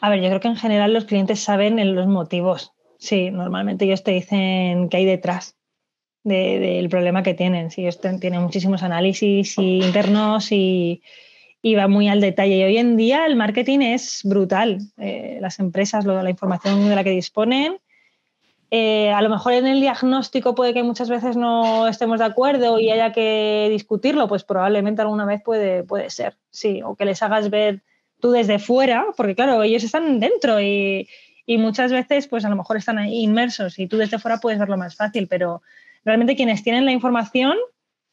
A ver, yo creo que en general los clientes saben los motivos. Sí, normalmente ellos te dicen qué hay detrás del problema que tienen. Sí, ellos tienen muchísimos análisis internos y, va muy al detalle. Y hoy en día el marketing es brutal. Eh, las empresas, la información de la que disponen, eh, a lo mejor en el diagnóstico puede que muchas veces no estemos de acuerdo y haya que discutirlo, pues probablemente alguna vez puede, puede ser, sí, o que les hagas ver tú desde fuera, porque claro, ellos están dentro y, muchas veces pues a lo mejor están ahí inmersos y tú desde fuera puedes verlo más fácil, pero realmente quienes tienen la información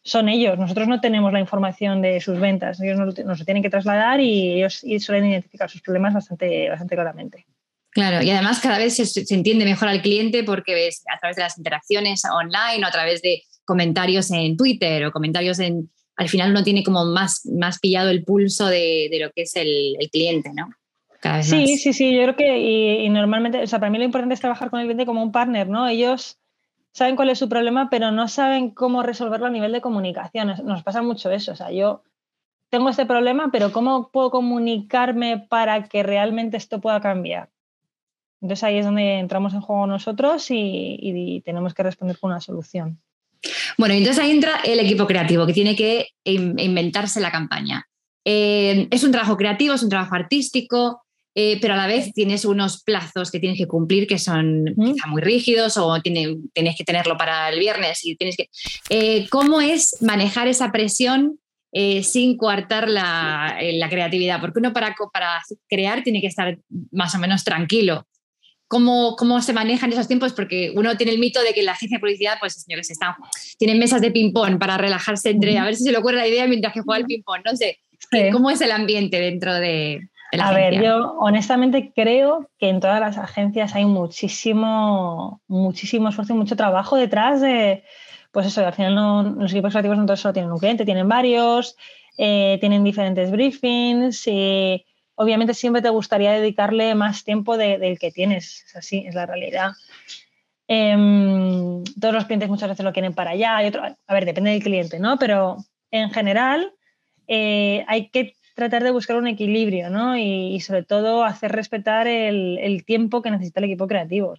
son ellos, nosotros no tenemos la información de sus ventas, ellos nos, nos lo tienen que trasladar y ellos suelen identificar sus problemas bastante, bastante claramente. Claro, y además cada vez se, entiende mejor al cliente porque ves a través de las interacciones online o a través de comentarios en Twitter o comentarios en... Al final uno tiene como más, más pillado el pulso de, lo que es el, cliente, ¿no? sí, sí, sí, yo creo que y, normalmente, o sea, para mí lo importante es trabajar con el cliente como un partner, ¿no? Ellos saben cuál es su problema, pero no saben cómo resolverlo a nivel de comunicación. Nos pasa mucho eso, o sea, yo tengo este problema, pero ¿cómo puedo comunicarme para que realmente esto pueda cambiar? Entonces ahí es donde entramos en juego nosotros y, tenemos que responder con una solución. Bueno, entonces ahí entra el equipo creativo que tiene que inventarse la campaña. Eh, es un trabajo creativo, es un trabajo artístico, eh, pero a la vez tienes unos plazos que tienes que cumplir que son quizá muy rígidos o tienes que tenerlo para el viernes y tienes que... Eh, ¿Cómo es manejar esa presión sin coartar la, creatividad? Porque uno para, para crear tiene que estar más o menos tranquilo cómo, cómo se manejan esos tiempos, porque uno tiene el mito de que la agencia de publicidad, pues señores, están, tienen mesas de ping-pong para relajarse entre, a ver si se le ocurre la idea mientras que juega el ping-pong, no sé. ¿Cómo es el ambiente dentro de, la a ver, yo honestamente creo que en todas las agencias hay muchísimo, muchísimo esfuerzo y mucho trabajo detrás de, pues eso, al final no, los equipos creativos no todos solo tienen un cliente, tienen varios, eh, tienen diferentes briefings. y obviamente siempre te gustaría dedicarle más tiempo del que tienes, es así, es la realidad. Em, todos los clientes muchas veces lo quieren para allá, y otro, a ver, depende del cliente, ¿no? Pero en general eh, hay que tratar de buscar un equilibrio, ¿no? Y, sobre todo hacer respetar el, tiempo que necesita el equipo creativo.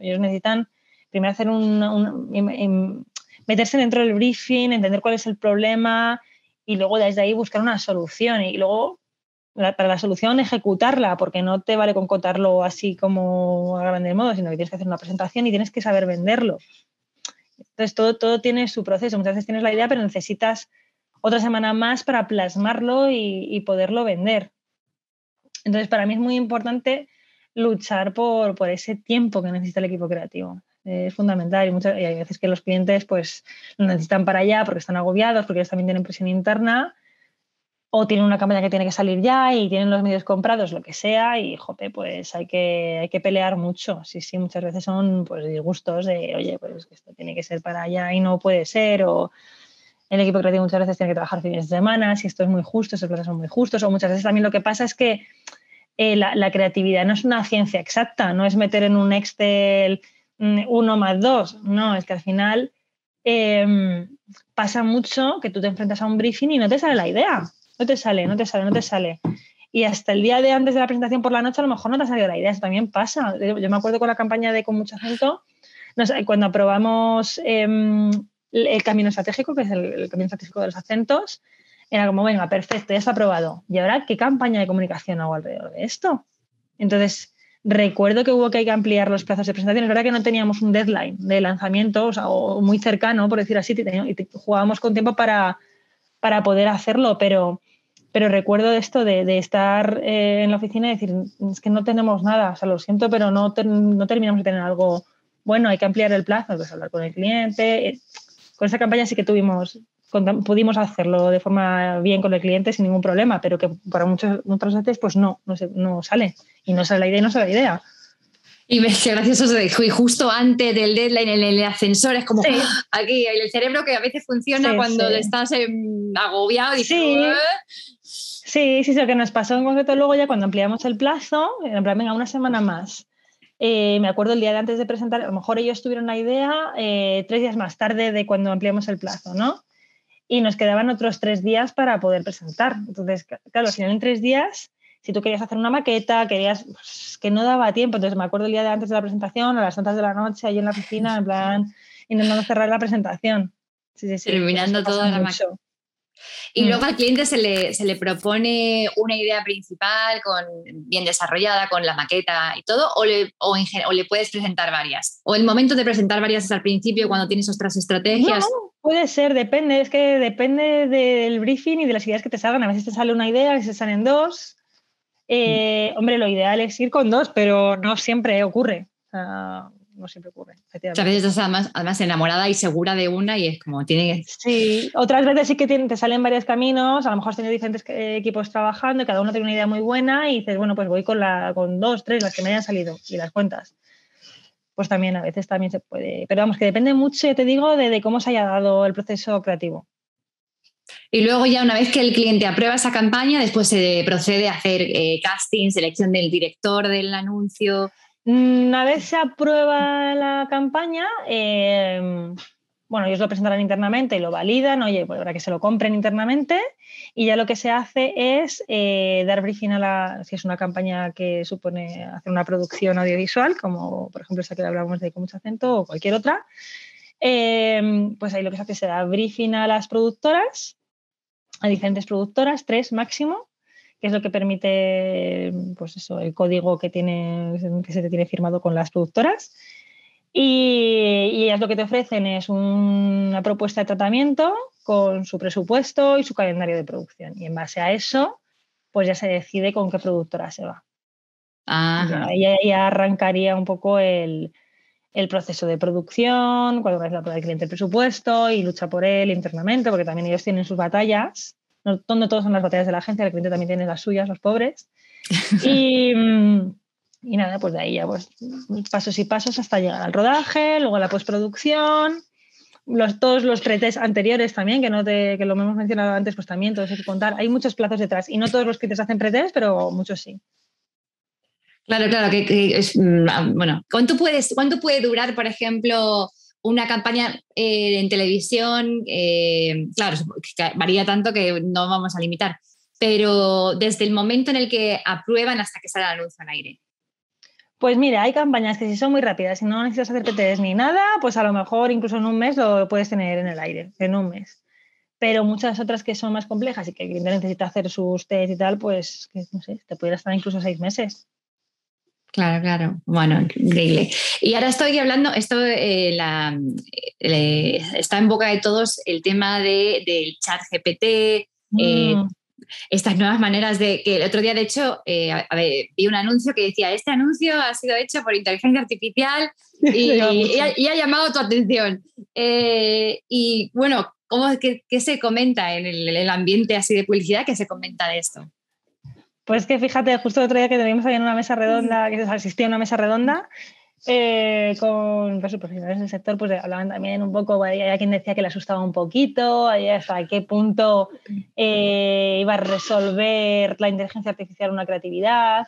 Ellos necesitan primero hacer un, meterse dentro del briefing, entender cuál es el problema y luego desde ahí buscar una solución. Y luego, para la solución, ejecutarla, porque no te vale con contarlo así como a grande modo, sino que tienes que hacer una presentación y tienes que saber venderlo. Entonces, todo, todo tiene su proceso. Muchas veces tienes la idea, pero necesitas otra semana más para plasmarlo y, poderlo vender. Entonces, para mí es muy importante luchar por, ese tiempo que necesita el equipo creativo. Es fundamental y, muchas, hay veces que los clientes pues, lo necesitan para allá porque están agobiados, porque ellos también tienen presión interna o tienen una campaña que tiene que salir ya y tienen los medios comprados, lo que sea, y jope, pues hay que, hay que pelear mucho. Sí, sí, muchas veces son pues disgustos de, oye, pues esto tiene que ser para allá y no puede ser, o el equipo creativo muchas veces tiene que trabajar fines de semana, si esto es muy justo, esos plazos son muy justos, o muchas veces también lo que pasa es que eh, la, creatividad no es una ciencia exacta, no es meter en un Excel mm, uno más dos, no, es que al final em, pasa mucho que tú te enfrentas a un briefing y no te sale la idea, no te sale, no te sale, no te sale. Y hasta el día de antes de la presentación por la noche a lo mejor no te ha salido la idea, eso también pasa. Yo me acuerdo con la campaña de Con mucho acento, cuando aprobamos em, el camino estratégico, que es el, camino estratégico de los acentos, era como, venga, perfecto, ya está aprobado. ¿Y ahora qué campaña de comunicación hago alrededor de esto? Entonces, recuerdo que hubo que ampliar los plazos de presentación. Es verdad que no teníamos un deadline de lanzamiento, o, muy cercano, por decir así, y jugábamos con tiempo para, para poder hacerlo, pero, pero recuerdo esto de, estar eh, en la oficina y decir, es que no tenemos nada, o sea, lo siento, pero no, no terminamos de tener algo bueno, hay que ampliar el plazo, pues hablar con el cliente. Eh, con esa campaña sí que tuvimos, pudimos hacerlo de forma bien con el cliente sin ningún problema, pero que para muchos otros veces pues no, no, no sale. Y no sale la idea y no sale la idea. Y me qué gracioso se dejó. Y justo antes del deadline en el ascensor es como ¡ah! aquí, el cerebro que a veces funciona cuando estás agobiado y sí. Sí, sí, lo que nos pasó en concreto luego ya cuando ampliamos el plazo, en plan, venga, una semana más. Eh, me acuerdo el día de antes de presentar, a lo mejor ellos tuvieron la idea eh, tres días más tarde de cuando ampliamos el plazo, ¿no? Y nos quedaban otros tres días para poder presentar. Entonces, claro, al final en tres días, si tú querías hacer una maqueta, querías, pues, que no daba tiempo. Entonces, me acuerdo el día de antes de la presentación, a las tantas de la noche, ahí en la oficina, en plan, intentando cerrar la presentación. Sí, sí, sí. Terminando toda la maqueta. Y luego mm. al cliente se le, se le, propone una idea principal con, bien desarrollada, con la maqueta y todo, o le, o, o le puedes presentar varias. O el momento de presentar varias es al principio, cuando tienes otras estrategias. No, puede ser, depende, es que depende del briefing y de las ideas que te salgan. A veces te sale una idea, a veces salen dos. Eh, mm. Hombre, lo ideal es ir con dos, pero no siempre ocurre. Sea, no siempre ocurre. A veces estás además, enamorada y segura de una y es como tiene que... Sí, otras veces sí que te salen varios caminos, a lo mejor has tenido diferentes eh, equipos trabajando y cada uno tiene una idea muy buena y dices, bueno, pues voy con, la, con dos, tres, las que me hayan salido y las cuentas. Pues también a veces también se puede, pero vamos, que depende mucho, te digo, de, cómo se haya dado el proceso creativo. Y luego ya una vez que el cliente aprueba esa campaña, después se procede a hacer eh, casting, selección del director del anuncio, una vez se aprueba la campaña, em, bueno, ellos lo presentarán internamente y lo validan, oye, pues para que se lo compren internamente y ya lo que se hace es eh, dar briefing a la, si es una campaña que supone hacer una producción audiovisual, como por ejemplo esa que hablamos de con mucho acento o cualquier otra, em, pues ahí lo que se hace es dar briefing a las productoras, a diferentes productoras, tres máximo, que es lo que permite pues eso, el código que, tiene, que se te tiene firmado con las productoras. Y, ellas lo que te ofrecen es una propuesta de tratamiento con su presupuesto y su calendario de producción. Y en base a eso, pues ya se decide con qué productora se va. Y ahí arrancaría un poco el, proceso de producción, cuando es la prueba del cliente el presupuesto y lucha por él internamente, porque también ellos tienen sus batallas no, todos son las batallas de la agencia, el cliente también tiene las suyas, los pobres. Y, y nada, pues de ahí ya pues pasos y pasos hasta llegar al rodaje, luego a la postproducción, los, todos los pretest anteriores también, que, no te, que lo hemos mencionado antes, pues también todos hay que contar. Hay muchos plazos detrás y no todos los clientes hacen pretest, pero muchos sí. Claro, claro, que, es, mm, bueno, ¿cuánto, puedes, ¿cuánto puede durar, por ejemplo, una campaña eh, en televisión, eh, claro, varía tanto que no vamos a limitar. pero desde el momento en el que aprueban hasta que sale el anuncio al aire. Pues mira, hay campañas que si son muy rápidas y no necesitas hacer PTs ni nada, pues a lo mejor incluso en un mes lo puedes tener en el aire, en un mes. Pero muchas otras que son más complejas y que el cliente necesita hacer sus test y tal, pues no sé, te pudiera estar incluso seis meses. Claro, claro. Bueno, increíble. Y ahora estoy hablando, esto eh, eh, está en boca de todos el tema de, del chat GPT, eh, mm estas nuevas maneras de que el otro día, de hecho, vi un anuncio que decía, este anuncio ha sido hecho por inteligencia artificial y, ha, llamado tu atención. Y bueno, ¿cómo, qué, qué, se comenta en el, ambiente así de publicidad? ¿Qué se comenta de esto? Pues que fíjate, justo el otro día que teníamos ahí en una mesa redonda, que asistía a una mesa redonda, eh, con pues, profesionales del sector, pues hablaban también un poco, había quien decía que le asustaba un poquito, hasta qué punto eh, iba a resolver la inteligencia artificial una creatividad.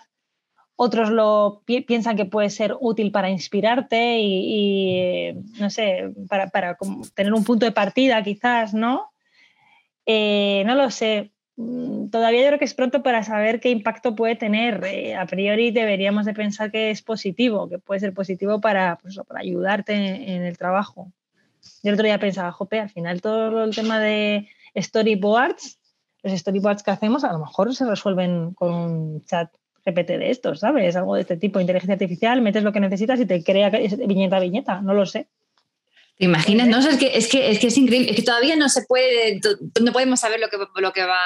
Otros lo piensan que puede ser útil para inspirarte y, no sé, para, para tener un punto de partida quizás, ¿no? Eh, no lo sé. Mm, todavía yo creo que es pronto para saber qué impacto puede tener. Eh, a priori deberíamos de pensar que es positivo, que puede ser positivo para, pues, para ayudarte en, el trabajo. Yo el otro día pensaba, jope, al final todo el tema de storyboards, los storyboards que hacemos a lo mejor se resuelven con un chat GPT de estos, ¿sabes? Algo de este tipo, inteligencia artificial, metes lo que necesitas y te crea viñeta a viñeta, no lo sé. ¿Te imaginas? No, es, que, es, que, es que es increíble, es que todavía no se puede, no podemos saber lo que, lo que va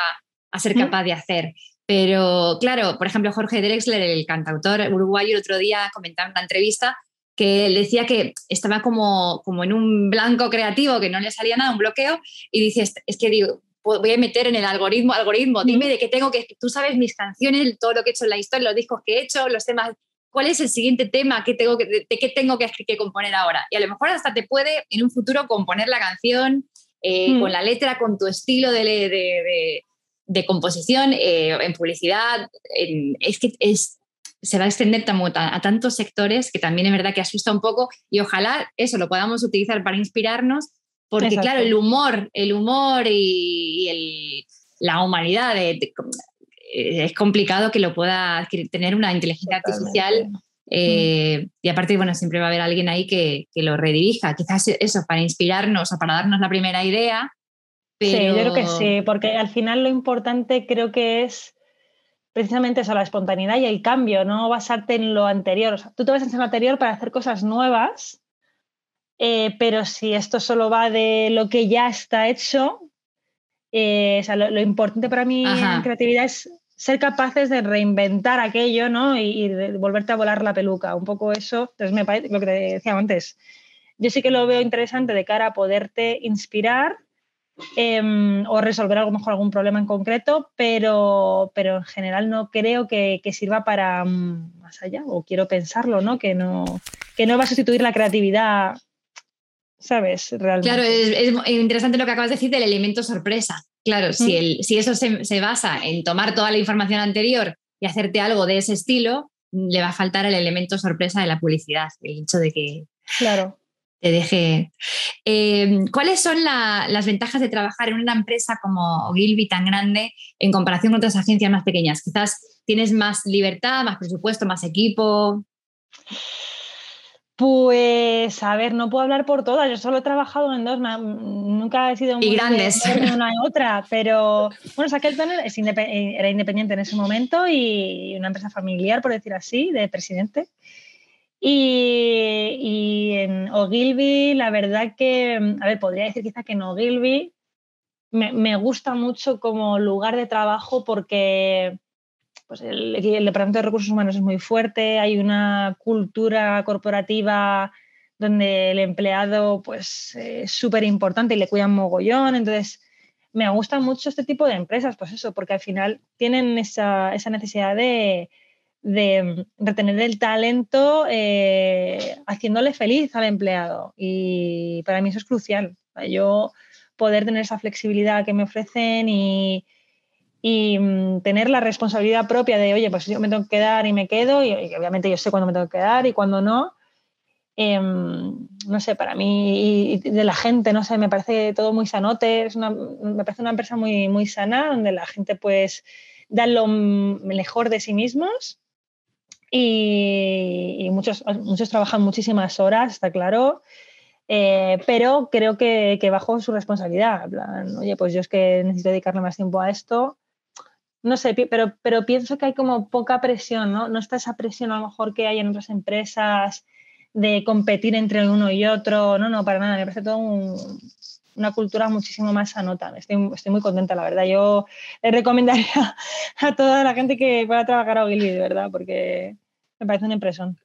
a ser capaz de hacer. Pero claro, por ejemplo, Jorge Drexler, el cantautor uruguayo, el otro día comentaba en una entrevista que él decía que estaba como, como en un blanco creativo, que no le salía nada, un bloqueo, y dice, es que digo, voy a meter en el algoritmo, algoritmo, dime de qué tengo que, tú sabes mis canciones, todo lo que he hecho en la historia, los discos que he hecho, los temas ¿cuál es el siguiente tema que tengo que, de, qué tengo que, componer ahora? Y a lo mejor hasta te puede en un futuro componer la canción eh, hmm. con la letra, con tu estilo de, composición, eh, en publicidad. es que es, se va a extender a, a, tantos sectores que también es verdad que asusta un poco y ojalá eso lo podamos utilizar para inspirarnos, porque claro, el humor, el humor y, la humanidad de, es complicado que lo pueda tener una inteligencia artificial. Eh, y aparte, bueno, siempre va a haber alguien ahí que, lo redirija. Quizás eso, para inspirarnos o para darnos la primera idea. Sí, yo creo que sí, porque al final lo importante creo que es precisamente eso, la espontaneidad y el cambio, no basarte en lo anterior. O sea, tú te vas en lo anterior para hacer cosas nuevas, eh, pero si esto solo va de lo que ya está hecho, o sea, lo, importante para mí en creatividad es ser capaces de reinventar aquello, ¿no? Y, de volverte a volar la peluca. Un poco eso, entonces me parece lo que te decía antes. Yo sí que lo veo interesante de cara a poderte inspirar em, o resolver mejor algún problema en concreto, pero, pero en general no creo que, sirva para mm, más allá, o quiero pensarlo, ¿no? Que, ¿no? que no va a sustituir la creatividad, ¿sabes? Realmente. Claro, es interesante lo que acabas de decir del elemento sorpresa. Claro, si, el, si eso se, basa en tomar toda la información anterior y hacerte algo de ese estilo, le va a faltar el elemento sorpresa de la publicidad, el hecho de que claro. te deje. Em, ¿Cuáles son las ventajas de trabajar en una empresa como Ogilvy tan grande en comparación con otras agencias más pequeñas? Quizás tienes más libertad, más presupuesto, más equipo. Pues, a ver, no puedo hablar por todas, yo solo he trabajado en dos, nunca he sido muy grandes. De una y otra, pero bueno, Shackleton eh, era independiente en ese momento y una empresa familiar, por decir así, de presidente. Y, y en Ogilvy, la verdad que, a ver, podría decir quizá que en Ogilvy me, me gusta mucho como lugar de trabajo porque pues el, Departamento de Recursos Humanos es muy fuerte, hay una cultura corporativa donde el empleado pues, es súper importante y le cuidan mogollón, entonces me gusta mucho este tipo de empresas, pues eso, porque al final tienen esa, necesidad de, retener el talento eh, haciéndole feliz al empleado y para mí eso es crucial. Yo poder tener esa flexibilidad que me ofrecen y, y mm, tener la responsabilidad propia de, oye, pues yo me tengo que quedar y me quedo, y, obviamente yo sé cuándo me tengo que quedar y cuándo no. em, no sé, para mí y de la gente, no sé, me parece todo muy sanote, es una, me parece una empresa muy, muy sana, donde la gente pues da lo mejor de sí mismos y, muchos, muchos trabajan muchísimas horas, está claro. Eh, pero creo que, que, bajo su responsabilidad. oye, pues yo es que necesito dedicarle más tiempo a esto. No sé, pero, pero pienso que hay como poca presión, ¿no? No está esa presión a lo mejor que hay en otras empresas de competir entre uno y otro. No, no, para nada. Me parece todo una cultura muchísimo más sanota. Estoy, estoy, muy contenta, la verdad. Yo le recomendaría a toda la gente que pueda trabajar a Ogilvy, de verdad, porque me parece una impresión.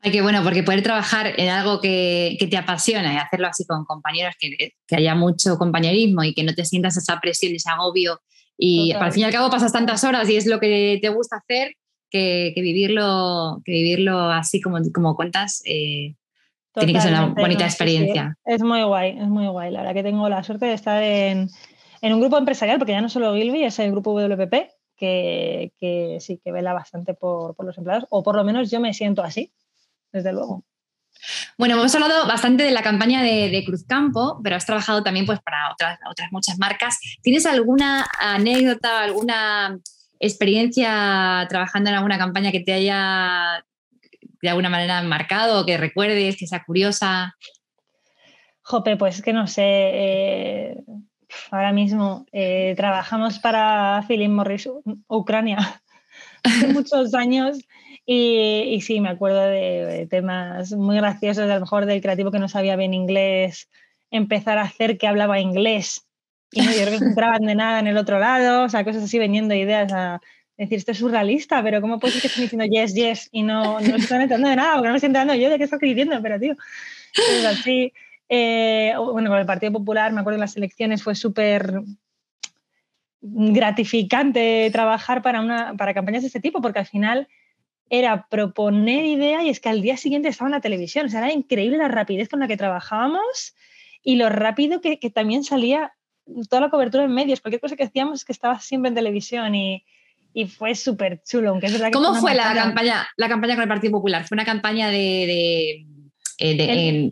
Ay, qué bueno, porque poder trabajar en algo que, te apasiona y hacerlo así con compañeros, que, haya mucho compañerismo y que no te sientas esa presión, ese agobio. Y al fin y al cabo pasas tantas horas y es lo que te gusta hacer, que, vivirlo, que vivirlo así como, como cuentas, eh, tiene que ser una bonita experiencia. Es muy guay, es muy guay. La verdad que tengo la suerte de estar en, un grupo empresarial, porque ya no solo Gilby, es el grupo WPP, que, que, sí, que vela bastante por, por, los empleados, o por lo menos yo me siento así desde luego. Bueno, hemos hablado bastante de la campaña de, Cruzcampo, pero has trabajado también pues, para otras, otras muchas marcas. ¿Tienes alguna anécdota, alguna experiencia trabajando en alguna campaña que te haya de alguna manera marcado, que recuerdes, que sea curiosa? Jope, pues que no sé. Eh, ahora mismo eh, trabajamos para Philip Morris Ucrania hace muchos años y, sí, me acuerdo de, temas muy graciosos, a lo mejor del creativo que no sabía bien inglés, empezar a hacer que hablaba inglés y no, yo entraban de nada en el otro lado, o sea, cosas así vendiendo ideas a decir, esto es surrealista, pero ¿cómo puede ser que estén diciendo yes, yes y no, no están entrando de nada? Porque no me estoy enterando yo de qué estoy diciendo, pero tío, es así. Eh, bueno, con el Partido Popular, me acuerdo en las elecciones, fue súper gratificante trabajar para, una, para campañas de este tipo, porque al final era proponer idea y es que al día siguiente estaba en la televisión. O sea, era increíble la rapidez con la que trabajábamos y lo rápido que, también salía toda la cobertura en medios. Cualquier cosa que hacíamos es que estaba siempre en televisión y, fue súper chulo. Aunque es verdad ¿Cómo fue la campaña, la campaña con el Partido Popular? ¿Fue una campaña de, eh,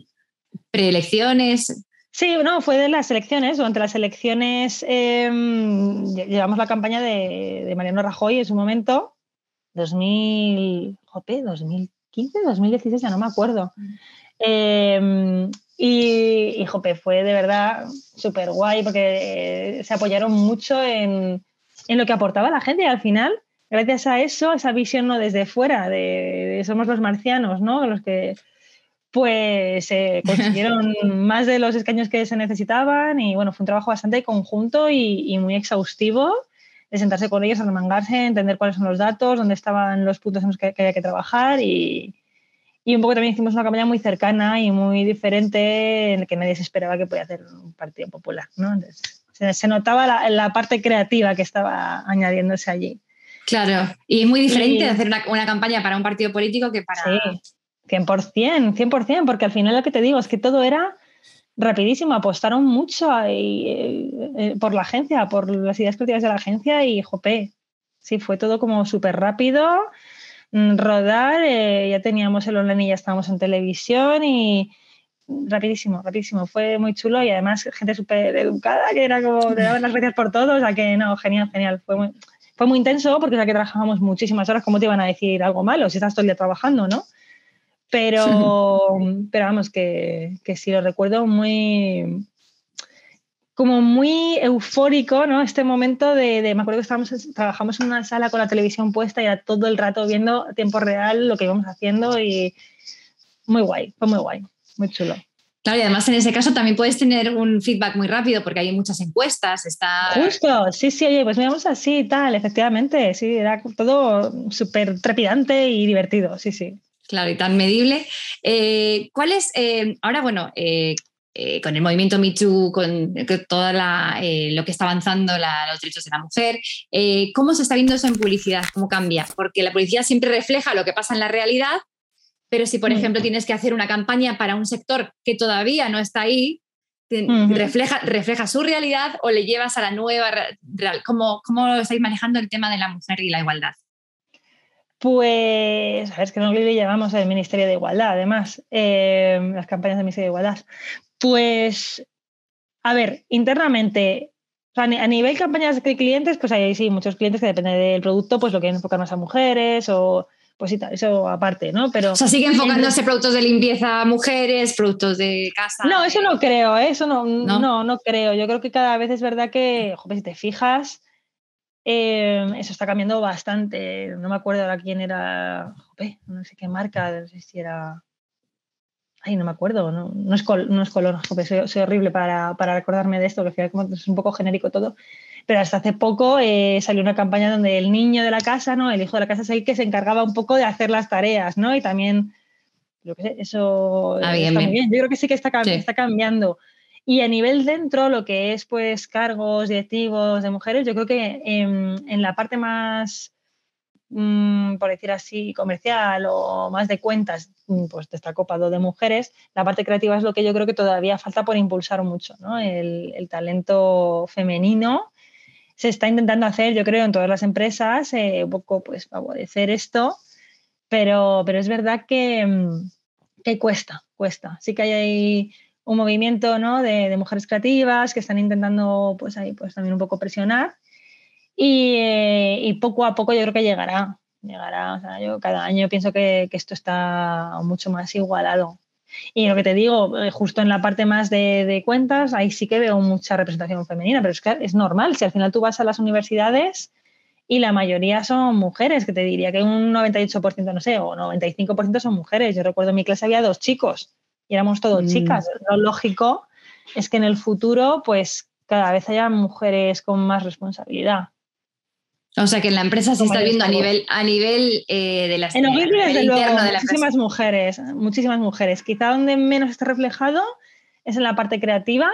preelecciones? Sí, no, fue de las elecciones. Durante las elecciones em, llevamos la campaña de, de Mariano Rajoy en su momento 2000, 2015, 2016, ya no me acuerdo. Em, y, Jope, fue de verdad súper guay porque eh, se apoyaron mucho en, lo que aportaba la gente y al final, gracias a eso, esa visión no desde fuera, de, somos los marcianos, ¿no? Los que pues eh, consiguieron más de los escaños que se necesitaban y bueno, fue un trabajo bastante conjunto y muy exhaustivo de sentarse con ellos, arremangarse, entender cuáles son los datos, dónde estaban los puntos en los que, había que trabajar y, y, un poco también hicimos una campaña muy cercana y muy diferente en la que nadie se esperaba que podía hacer un partido popular. ¿no? se, notaba la, la, parte creativa que estaba añadiéndose allí. Claro, y muy diferente de hacer una, una, campaña para un partido político que para... Sí, 100%, 100%, porque al final lo que te digo es que todo era rapidísimo, apostaron mucho eh, eh, por la agencia, por las ideas creativas de la agencia y jope, sí, fue todo como súper rápido, mm, rodar, eh, ya teníamos el online y ya estábamos en televisión y rapidísimo, rapidísimo, fue muy chulo y además gente súper educada que era como, te daban las gracias por todo, o sea que no, genial, genial, fue muy, fue muy intenso porque o que trabajábamos muchísimas horas, ¿cómo te iban a decir algo malo si estás todo el día trabajando, no? Pero, pero vamos, que, que sí lo recuerdo muy, como muy eufórico, ¿no? Este momento de, me acuerdo que estábamos, trabajamos en una sala con la televisión puesta y era todo el rato viendo a tiempo real lo que íbamos haciendo y muy guay, fue muy guay, muy chulo. Claro, y además en ese caso también puedes tener un feedback muy rápido porque hay muchas encuestas, está... Justo, sí, sí, oye, pues miramos así y tal, efectivamente, sí, era todo súper trepidante y divertido, sí, sí. Claro, y tan medible. Eh, ¿Cuál es, eh, ahora bueno, eh, con el movimiento Me Too, con todo lo que está avanzando los derechos de la mujer, ¿cómo se está viendo eso en publicidad? ¿Cómo cambia? Porque la publicidad siempre refleja lo que pasa en la realidad, pero si, por mm. ejemplo, tienes que hacer una campaña para un sector que todavía no está ahí, refleja, refleja su realidad o le llevas a la nueva real. ¿Cómo, ¿Cómo estáis manejando el tema de la mujer y la igualdad? Pues, a ver, es que no le llamamos el Ministerio de Igualdad, además, eh, las campañas del Ministerio de Igualdad. Pues, a ver, internamente, a nivel campañas de clientes, pues hay sí, muchos clientes que depende del producto, pues lo quieren enfocar más a mujeres o pues sí, tal, eso aparte, ¿no? Pero, o sea, sigue enfocándose productos de limpieza a mujeres, productos de casa. No, eso no creo, ¿eh? eso no, no, no, creo. Yo creo que cada vez es verdad que, joder, si te fijas, eh, eso está cambiando bastante. No me acuerdo ahora quién era, joder, no sé qué marca, no sé si era. Ay, no me acuerdo, no, no es, no es color, joder, soy, horrible para, para, recordarme de esto, que es un poco genérico todo pero hasta hace poco eh, salió una campaña donde el niño de la casa, ¿no? el hijo de la casa es el que se encargaba un poco de hacer las tareas, ¿no? Y también, yo sé, eso ah, está muy bien. Yo creo que sí que está, está cambiando. Y a nivel dentro, lo que es pues cargos directivos de mujeres, yo creo que en, la parte más, mm, por decir así, comercial o más de cuentas, mm, pues está copado de mujeres, la parte creativa es lo que yo creo que todavía falta por impulsar mucho, ¿no? El, talento femenino se está intentando hacer, yo creo, en todas las empresas, eh, un poco pues favorecer esto, pero, pero es verdad que, mm, que cuesta, cuesta. Sí que hay un movimiento ¿no? de, mujeres creativas que están intentando pues ahí pues también un poco presionar y, eh, y poco a poco yo creo que llegará, llegará. O sea, yo cada año pienso que, que esto está mucho más igualado. Y lo que te digo, eh, justo en la parte más de, cuentas, ahí sí que veo mucha representación femenina, pero es que es normal, si al final tú vas a las universidades y la mayoría son mujeres, que te diría que un 98%, no sé, o 95% son mujeres. Yo recuerdo en mi clase había dos chicos y éramos todos mm. chicas. Lo lógico es que en el futuro, pues cada vez haya mujeres con más responsabilidad. O sea que en la empresa se está viendo a nivel, a nivel eh, de las En Ogilvy, desde luego, muchísimas mujeres, muchísimas mujeres. Quizá donde menos está reflejado es en la parte creativa,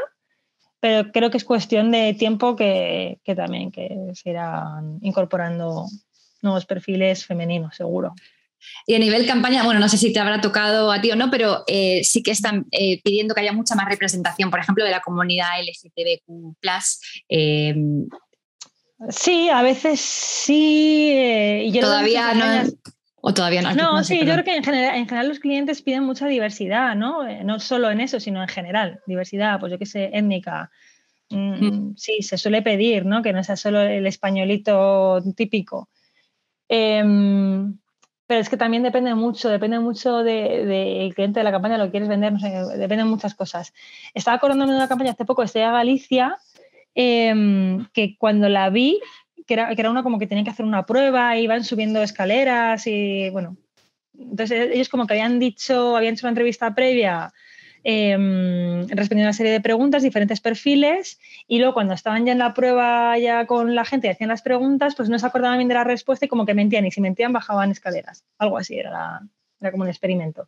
pero creo que es cuestión de tiempo que, también que se irán incorporando nuevos perfiles femeninos, seguro. Y a nivel campaña, bueno, no sé si te habrá tocado a ti o no, pero eh, sí que están eh, pidiendo que haya mucha más representación, por ejemplo, de la comunidad LGTBQ. Sí, a veces sí. Eh, y todavía no. O todavía no. No, sí, yo creo que en general, en general, los clientes piden mucha diversidad, ¿no? Eh, no solo en eso, sino en general. Diversidad, pues yo qué sé, étnica. Mm, mm. Sí, se suele pedir, ¿no? Que no sea solo el españolito típico. Em, pero es que también depende mucho, depende mucho del de, cliente de la campaña, lo que quieres vender, no sé, depende de muchas cosas. Estaba acordándome de una campaña hace poco, estoy a Galicia, Em, que cuando la vi, que era, una como que tenía que hacer una prueba, iban subiendo escaleras y bueno. Entonces ellos como que habían dicho, habían hecho una entrevista previa eh, respondiendo a una serie de preguntas, diferentes perfiles, y luego cuando estaban ya en la prueba ya con la gente y hacían las preguntas, pues no se acordaban bien de la respuesta y como que mentían, y si mentían bajaban escaleras. Algo así, era, era como un experimento.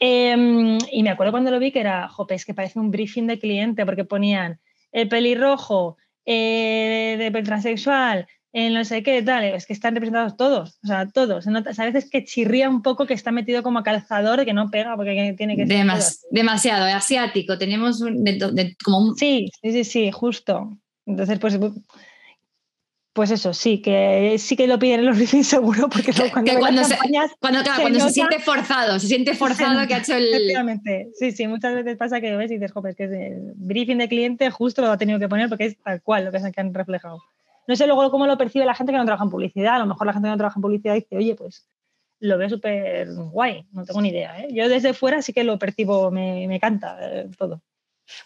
Em, y me acuerdo cuando lo vi que era, jope, es que parece un briefing de cliente, porque ponían el pelirrojo, eh, de transexual, en no sé qué, tal, es que están representados todos, o sea, todos. a veces que chirría un poco que está metido como calzador, que no pega porque tiene que ser. demasiado, asiático, tenemos un, como un... Sí, sí, sí, sí, justo. Entonces, pues pues eso, sí, que sí que lo piden en los briefings seguro, porque cuando, cuando, se, cuando, cuando se siente forzado, se siente forzado que ha hecho el... Efectivamente, sí, sí, muchas veces pasa que ves y dices, joder, es que el briefing de cliente justo lo ha tenido que poner porque es tal cual lo que, que han reflejado. No sé luego cómo lo percibe la gente que no trabaja en publicidad, a lo mejor la gente que no trabaja en publicidad dice, oye, pues lo veo súper guay, no tengo ni idea. ¿eh? Yo desde fuera sí que lo percibo, me, me encanta eh, todo.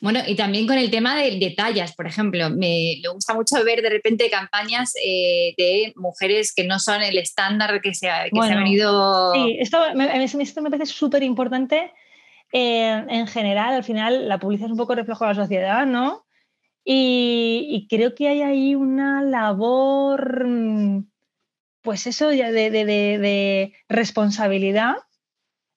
Bueno, y también con el tema de detalles, por ejemplo, me, gusta mucho ver de repente campañas eh, de mujeres que no son el estándar que se ha, venido. Sí, esto me, me parece súper importante. Eh, en general, al final, la publicidad es un poco reflejo de la sociedad, ¿no? Y, creo que hay ahí una labor, pues eso, de, de, de responsabilidad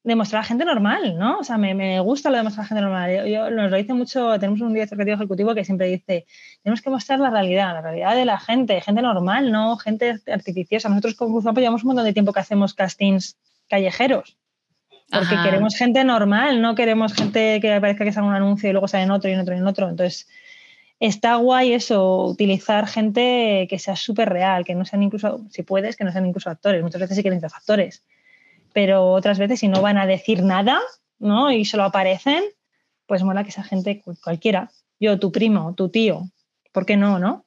demostrar a gente normal, ¿no? O sea, me, gusta lo de mostrar a gente normal. Yo, nos lo dice mucho, tenemos un director creativo ejecutivo que siempre dice, tenemos que mostrar la realidad, la realidad de la gente, gente normal, no gente artificiosa. Nosotros con Cruzampo llevamos un montón de tiempo que hacemos castings callejeros, porque queremos gente normal, no queremos gente que parezca que sale un anuncio y luego sale en otro y en otro y en otro. Entonces, está guay eso, utilizar gente que sea súper real, que no sean incluso, si puedes, que no sean incluso actores. Muchas veces sí que necesitas actores, pero otras veces si no van a decir nada, ¿no? Y solo aparecen, pues mola que esa gente cualquiera, yo, tu primo, tu tío, ¿por qué no, no?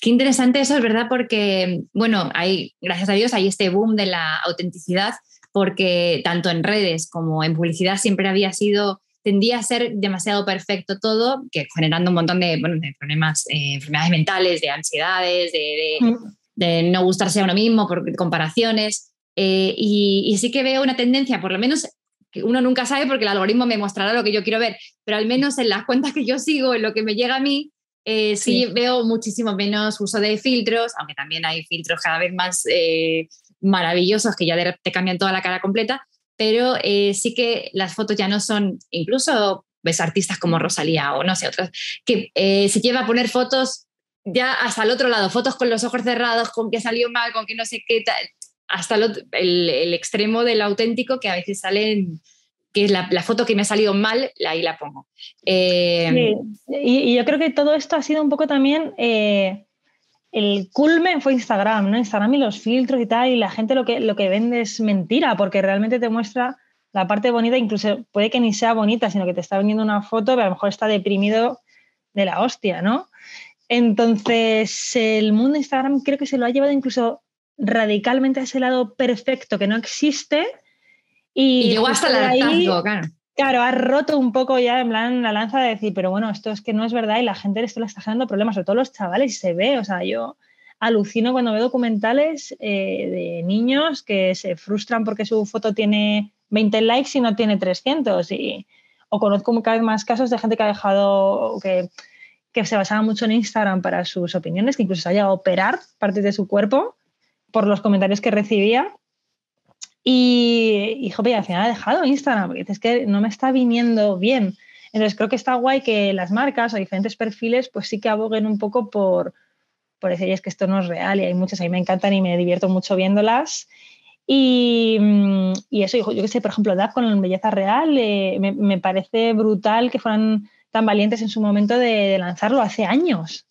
Qué interesante eso, es verdad, porque, bueno, hay, gracias a Dios, hay este boom de la autenticidad, porque tanto en redes como en publicidad siempre había sido, tendía a ser demasiado perfecto todo, que generando un montón de, problemas, eh, enfermedades mentales, de ansiedades, de, de, no gustarse a uno mismo por comparaciones. Eh, y, y sí que veo una tendencia, por lo menos que uno nunca sabe porque el algoritmo me mostrará lo que yo quiero ver, pero al menos en las cuentas que yo sigo, en lo que me llega a mí, eh, sí, veo muchísimo menos uso de filtros, aunque también hay filtros cada vez más eh, maravillosos que ya te cambian toda la cara completa, pero eh, sí que las fotos ya no son, incluso ves artistas como Rosalía o no sé, otros, que se lleva a poner fotos ya hasta el otro lado, fotos con los ojos cerrados, con que salió mal, con que no sé qué, hasta el, extremo del auténtico que a veces salen que es la, foto que me ha salido mal, ahí la pongo. Eh, y, yo creo que todo esto ha sido un poco también, eh, el culmen fue Instagram, ¿no? Instagram y los filtros y tal, y la gente lo que, lo que vende es mentira, porque realmente te muestra la parte bonita, incluso puede que ni sea bonita, sino que te está vendiendo una foto, pero a lo mejor está deprimido de la hostia, ¿no? Entonces, el mundo de Instagram creo que se lo ha llevado incluso radicalmente a ese lado perfecto que no existe. Y, llegó hasta el hartazgo, claro. Claro, ha roto un poco ya en plan la lanza de decir, pero bueno, esto es que no es verdad y la gente esto le está generando problemas, sobre todo los chavales, y se ve, o sea, yo alucino cuando veo documentales eh, de niños que se frustran porque su foto tiene 20 likes y no tiene 300. Y, o conozco cada vez más casos de gente que ha dejado, que, que se basaba mucho en Instagram para sus opiniones, que incluso se ha llegado a operar partes de su cuerpo por los comentarios que recibía. Y, y al final ha dejado Instagram, porque dices que no me está viniendo bien. Entonces creo que está guay que las marcas o diferentes perfiles pues sí que aboguen un poco por, por decir, es que esto no es real y hay muchas, a mí me encantan y me divierto mucho viéndolas. Y, eso, yo que sé, por ejemplo, DAP con Belleza Real, eh, me, me, parece brutal que fueran tan valientes en su momento de lanzarlo hace años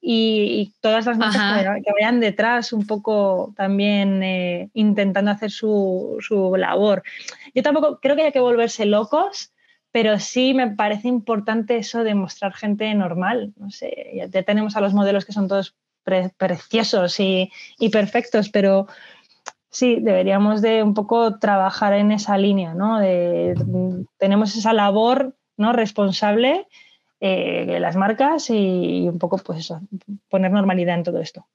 y, todas las marcas que, vayan detrás un poco también eh, intentando hacer su, su, labor. Yo tampoco creo que haya que volverse locos, pero sí me parece importante eso de mostrar gente normal. No sé, ya tenemos a los modelos que son todos preciosos y, y, perfectos, pero sí, deberíamos de un poco trabajar en esa línea, ¿no? De, tenemos esa labor ¿no? responsable eh, las marcas y un poco pues poner normalidad en todo esto.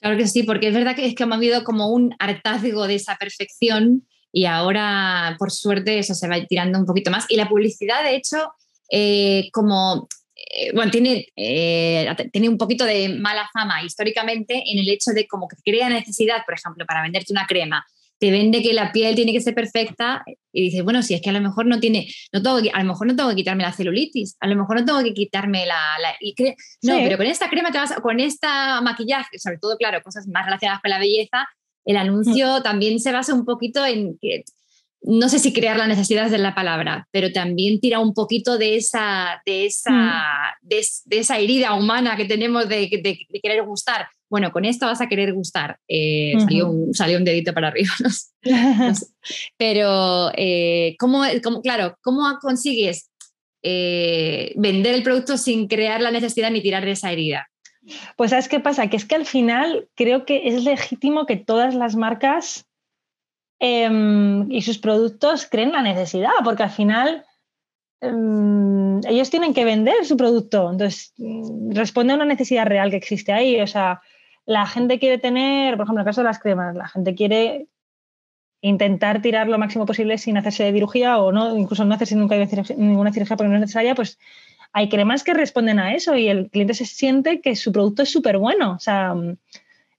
Claro que sí, porque es verdad que es que hemos habido como un hartazgo de esa perfección y ahora por suerte eso se va tirando un poquito más. Y la publicidad, de hecho, eh, como eh, bueno, tiene, tiene un poquito de mala fama históricamente en el hecho de como que crea necesidad, por ejemplo, para venderte una crema te vende que la piel tiene que ser perfecta y dices, bueno, si es que a lo mejor no tiene, no tengo a lo mejor no tengo que quitarme la celulitis, a lo mejor no tengo que quitarme la... no, pero con esta crema te vas, con esta maquillaje, sobre todo, claro, cosas más relacionadas con la belleza, el anuncio mm. también se basa un poquito en que, no sé si crear la necesidad de la palabra, pero también tira un poquito de esa, de esa, mm. de, esa herida humana que tenemos de, de querer gustar bueno, con esto vas a querer gustar. Eh, salió, un, dedito para arriba. Pero, eh, ¿cómo, claro, ¿cómo consigues eh, vender el producto sin crear la necesidad ni tirar de esa herida? Pues ¿sabes qué pasa? Que es que al final creo que es legítimo que todas las marcas em, y sus productos creen la necesidad, porque al final em, ellos tienen que vender su producto. Entonces, mm, responde a una necesidad real que existe ahí. O sea, la gente quiere tener, por ejemplo, en el caso de las cremas, la gente quiere intentar tirar lo máximo posible sin hacerse de cirugía o no, incluso no hacerse nunca ninguna cirugía porque no es necesaria, pues hay cremas que responden a eso y el cliente se siente que su producto es súper bueno. O sea,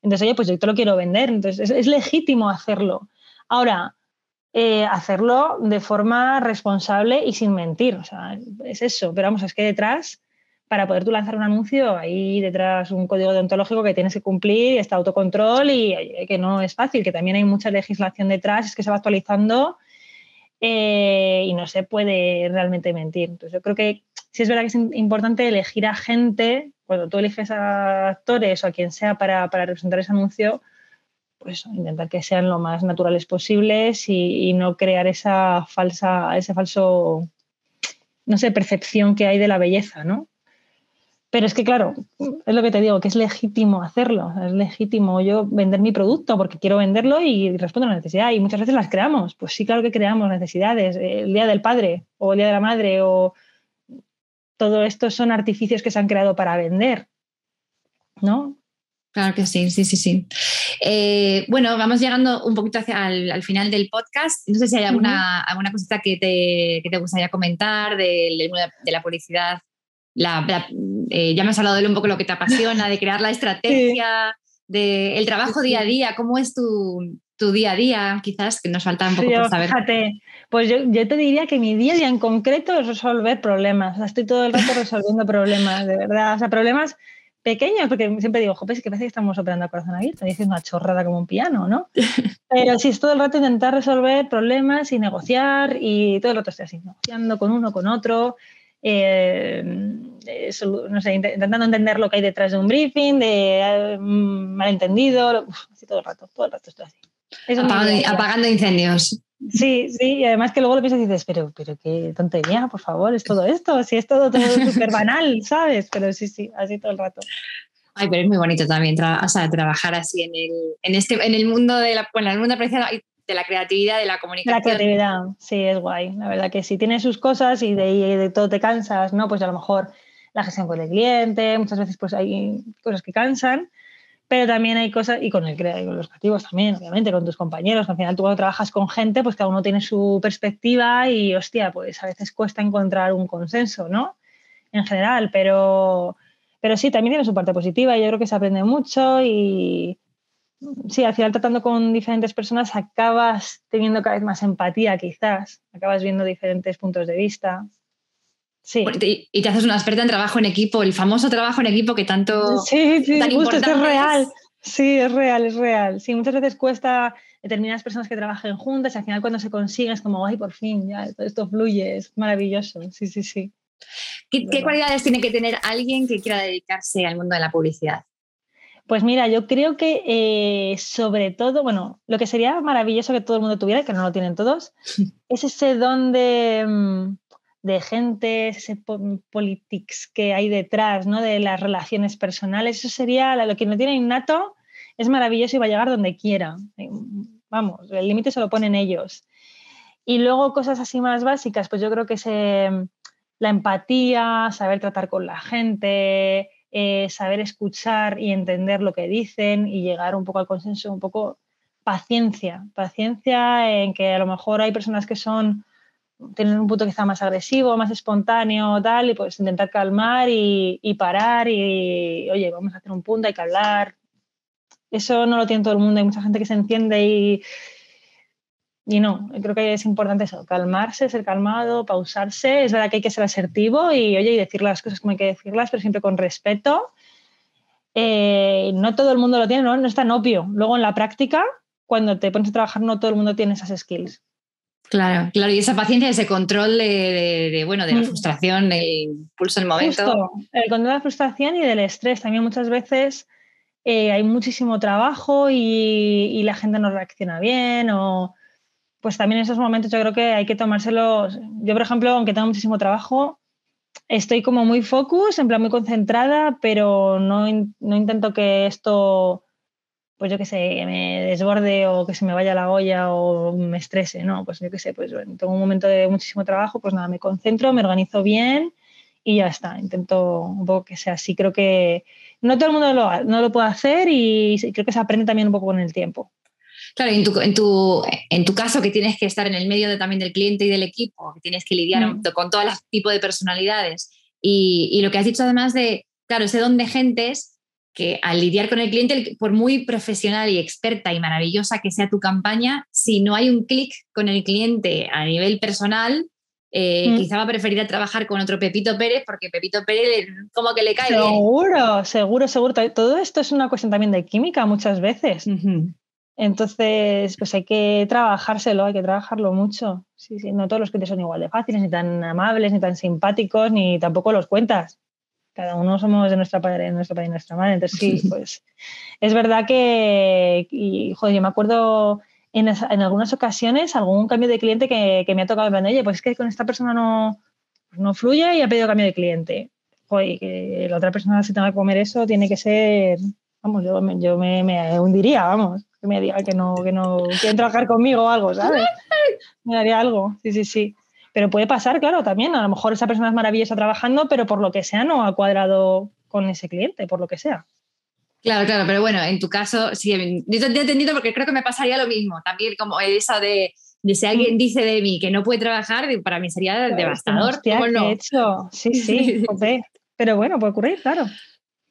entonces, oye, pues yo te lo quiero vender. Entonces, es, legítimo hacerlo. Ahora, eh, hacerlo de forma responsable y sin mentir. O sea, es eso. Pero vamos, es que detrás para poder tú lanzar un anuncio, hay detrás un código deontológico que tienes que cumplir está autocontrol y que no es fácil, que también hay mucha legislación detrás, es que se va actualizando eh, y no se puede realmente mentir. Entonces yo creo que sí es verdad que es importante elegir a gente, cuando tú eliges a actores o a quien sea para, para representar ese anuncio, pues intentar que sean lo más naturales posibles y, y, no crear esa falsa, ese falso, no sé, percepción que hay de la belleza, ¿no? Pero es que, claro, es lo que te digo, que es legítimo hacerlo, es legítimo yo vender mi producto porque quiero venderlo y respondo a la necesidad. Y muchas veces las creamos. Pues sí, claro que creamos necesidades. El día del padre o el día de la madre o todo esto son artificios que se han creado para vender, ¿no? Claro que sí, sí, sí, sí. Eh, bueno, vamos llegando un poquito hacia al, final del podcast. No sé si hay alguna, alguna cosita que te, que te gustaría comentar de, de la publicidad la, eh, ya me has hablado de un poco lo que te apasiona, de crear la estrategia, del el trabajo día a día, ¿cómo es tu, tu, día a día? Quizás que nos falta un poco por saber. Fíjate, pues yo, yo, te diría que mi día a día en concreto es resolver problemas. estoy todo el rato resolviendo problemas, de verdad. O sea, problemas pequeños, porque siempre digo, joder, es que parece que estamos operando a corazón abierto, diciendo una chorrada como un piano, ¿no? Pero sí, es todo el rato intentar resolver problemas y negociar y todo el rato estoy así, negociando con uno, con otro, eh, no sé, intentando entender lo que hay detrás de un briefing, de eh, malentendido, así todo el rato, todo el rato estoy así. apagando, incendios. Sí, sí, y además que luego lo piensas y dices, pero, pero qué tontería, por favor, es todo esto, si es todo, todo súper banal, ¿sabes? Pero sí, sí, así todo el rato. Ay, pero es muy bonito también o sea, trabajar así en el, en este, en el mundo de la, bueno, en el mundo de la creatividad, de la comunicación. La creatividad, sí, es guay. La verdad que si tienes sus cosas y de, de todo te cansas, ¿no? Pues a lo mejor la gestión con el cliente, muchas veces pues hay cosas que cansan, pero también hay cosas, y con, el, con los creativos también, obviamente, con tus compañeros, al final tú cuando trabajas con gente, pues cada uno tiene su perspectiva y, hostia, pues a veces cuesta encontrar un consenso, ¿no? En general, pero, pero sí, también tiene su parte positiva y yo creo que se aprende mucho y, sí, al final tratando con diferentes personas acabas teniendo cada vez más empatía, quizás, acabas viendo diferentes puntos de vista. Sí. Y te haces una experta en trabajo en equipo, el famoso trabajo en equipo que tanto. Sí, sí, justo, es real. Sí, es real, es real. Sí, muchas veces cuesta determinadas personas que trabajen juntas y al final cuando se consigue es como, ay, por fin, ya, todo esto fluye, es maravilloso. Sí, sí, sí. ¿Qué cualidades tiene que tener alguien que quiera dedicarse al mundo de la publicidad? Pues mira, yo creo que eh, sobre todo, bueno, lo que sería maravilloso que todo el mundo tuviera, que no lo tienen todos, es ese don de, mm, de gente, ese politics que hay detrás, ¿no? De las relaciones personales. Eso sería lo que no tiene innato, es maravilloso y va a llegar donde quiera. Eh, vamos, el límite se lo ponen ellos. Y luego cosas así más básicas, pues yo creo que es la empatía, saber tratar con la gente, eh, saber escuchar y entender lo que dicen y llegar un poco al consenso, un poco paciencia, paciencia en que a lo mejor hay personas que son tienen un punto quizá más agresivo, más espontáneo, tal, y pues intentar calmar y, y, parar y, oye, vamos a hacer un punto, hay que hablar. Eso no lo tiene todo el mundo, hay mucha gente que se enciende y, y no, creo que es importante eso, calmarse, ser calmado, pausarse. Es verdad que hay que ser asertivo y, oye, y decir las cosas como hay que decirlas, pero siempre con respeto. Eh, no todo el mundo lo tiene, ¿no? no es tan obvio. Luego en la práctica, cuando te pones a trabajar, no todo el mundo tiene esas skills. Claro, claro, y esa paciencia, ese control de, bueno, de la mm. frustración, el pulso del momento. Justo, el control de la frustración y del estrés. También muchas veces eh, hay muchísimo trabajo y, y, la gente no reacciona bien o pues también en esos momentos yo creo que hay que tomárselos. Yo, por ejemplo, aunque tengo muchísimo trabajo, estoy como muy focus, en plan muy concentrada, pero no, no intento que esto, pues yo qué sé, me desborde o que se me vaya la olla o me estrese, ¿no? Pues yo qué sé, pues tengo un momento de muchísimo trabajo, pues nada, me concentro, me organizo bien y ya está. Intento un poco que sea así. Creo que no todo el mundo lo, no lo puede hacer y creo que se aprende también un poco con el tiempo. Claro, en tu, en, tu, en tu caso que tienes que estar en el medio de, también del cliente y del equipo, que tienes que lidiar mm. con todos los tipos de personalidades y, y, lo que has dicho además de, claro, ese don de gentes que al lidiar con el cliente, por muy profesional y experta y maravillosa que sea tu campaña, si no hay un clic con el cliente a nivel personal, eh, mm. quizá va a preferir trabajar con otro Pepito Pérez porque Pepito Pérez como que le cae seguro, Seguro, seguro, Todo esto es una cuestión también de química muchas veces. Entonces, pues hay que trabajárselo, hay que trabajarlo mucho. Sí, sí, no todos los clientes son igual de fáciles, ni tan amables, ni tan simpáticos, ni tampoco los cuentas. Cada uno somos de nuestra padre, de nuestro padre y nuestra madre. Entonces, sí, pues es verdad que, y, joder, yo me acuerdo en, en, algunas ocasiones algún cambio de cliente que, que me ha tocado, oye, pues es que con esta persona no, pues no fluye y ha pedido cambio de cliente. Joder, que la otra persona se tenga que comer eso tiene que ser, vamos, yo, yo me, me hundiría, vamos que me diga que no, que no quieren trabajar conmigo o algo, ¿sabes? Me daría algo, sí, sí, sí. Pero puede pasar, claro, también. A lo mejor esa persona es maravillosa trabajando, pero por lo que sea no ha cuadrado con ese cliente, por lo que sea. Claro, claro, pero bueno, en tu caso, sí, yo te he entendido porque creo que me pasaría lo mismo. También como esa de, de si alguien dice de mí que no puede trabajar, para mí sería devastador. Hostia, no? hecho? Sí, sí, pero bueno, puede ocurrir, claro.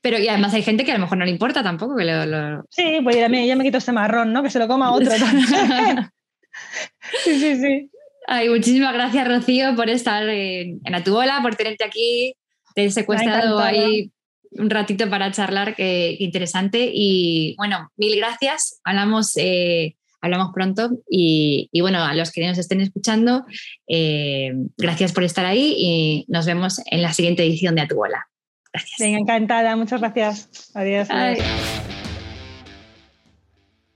Pero y además hay gente que a lo mejor no le importa tampoco que lo... Sí, pues ya me, ya me quito este marrón, ¿no? Que se lo coma otro sí, sí, sí. Ay, muchísimas gracias, Rocío, por estar en, en Atuola, por tenerte aquí. Te he secuestrado ahí un ratito para charlar, qué, interesante. Y bueno, mil gracias. Hablamos, eh, hablamos pronto. Y, y, bueno, a los que nos estén escuchando, eh, gracias por estar ahí y nos vemos en la siguiente edición de Atuola. Gracias. Venga, encantada. Muchas gracias. Adiós. adiós.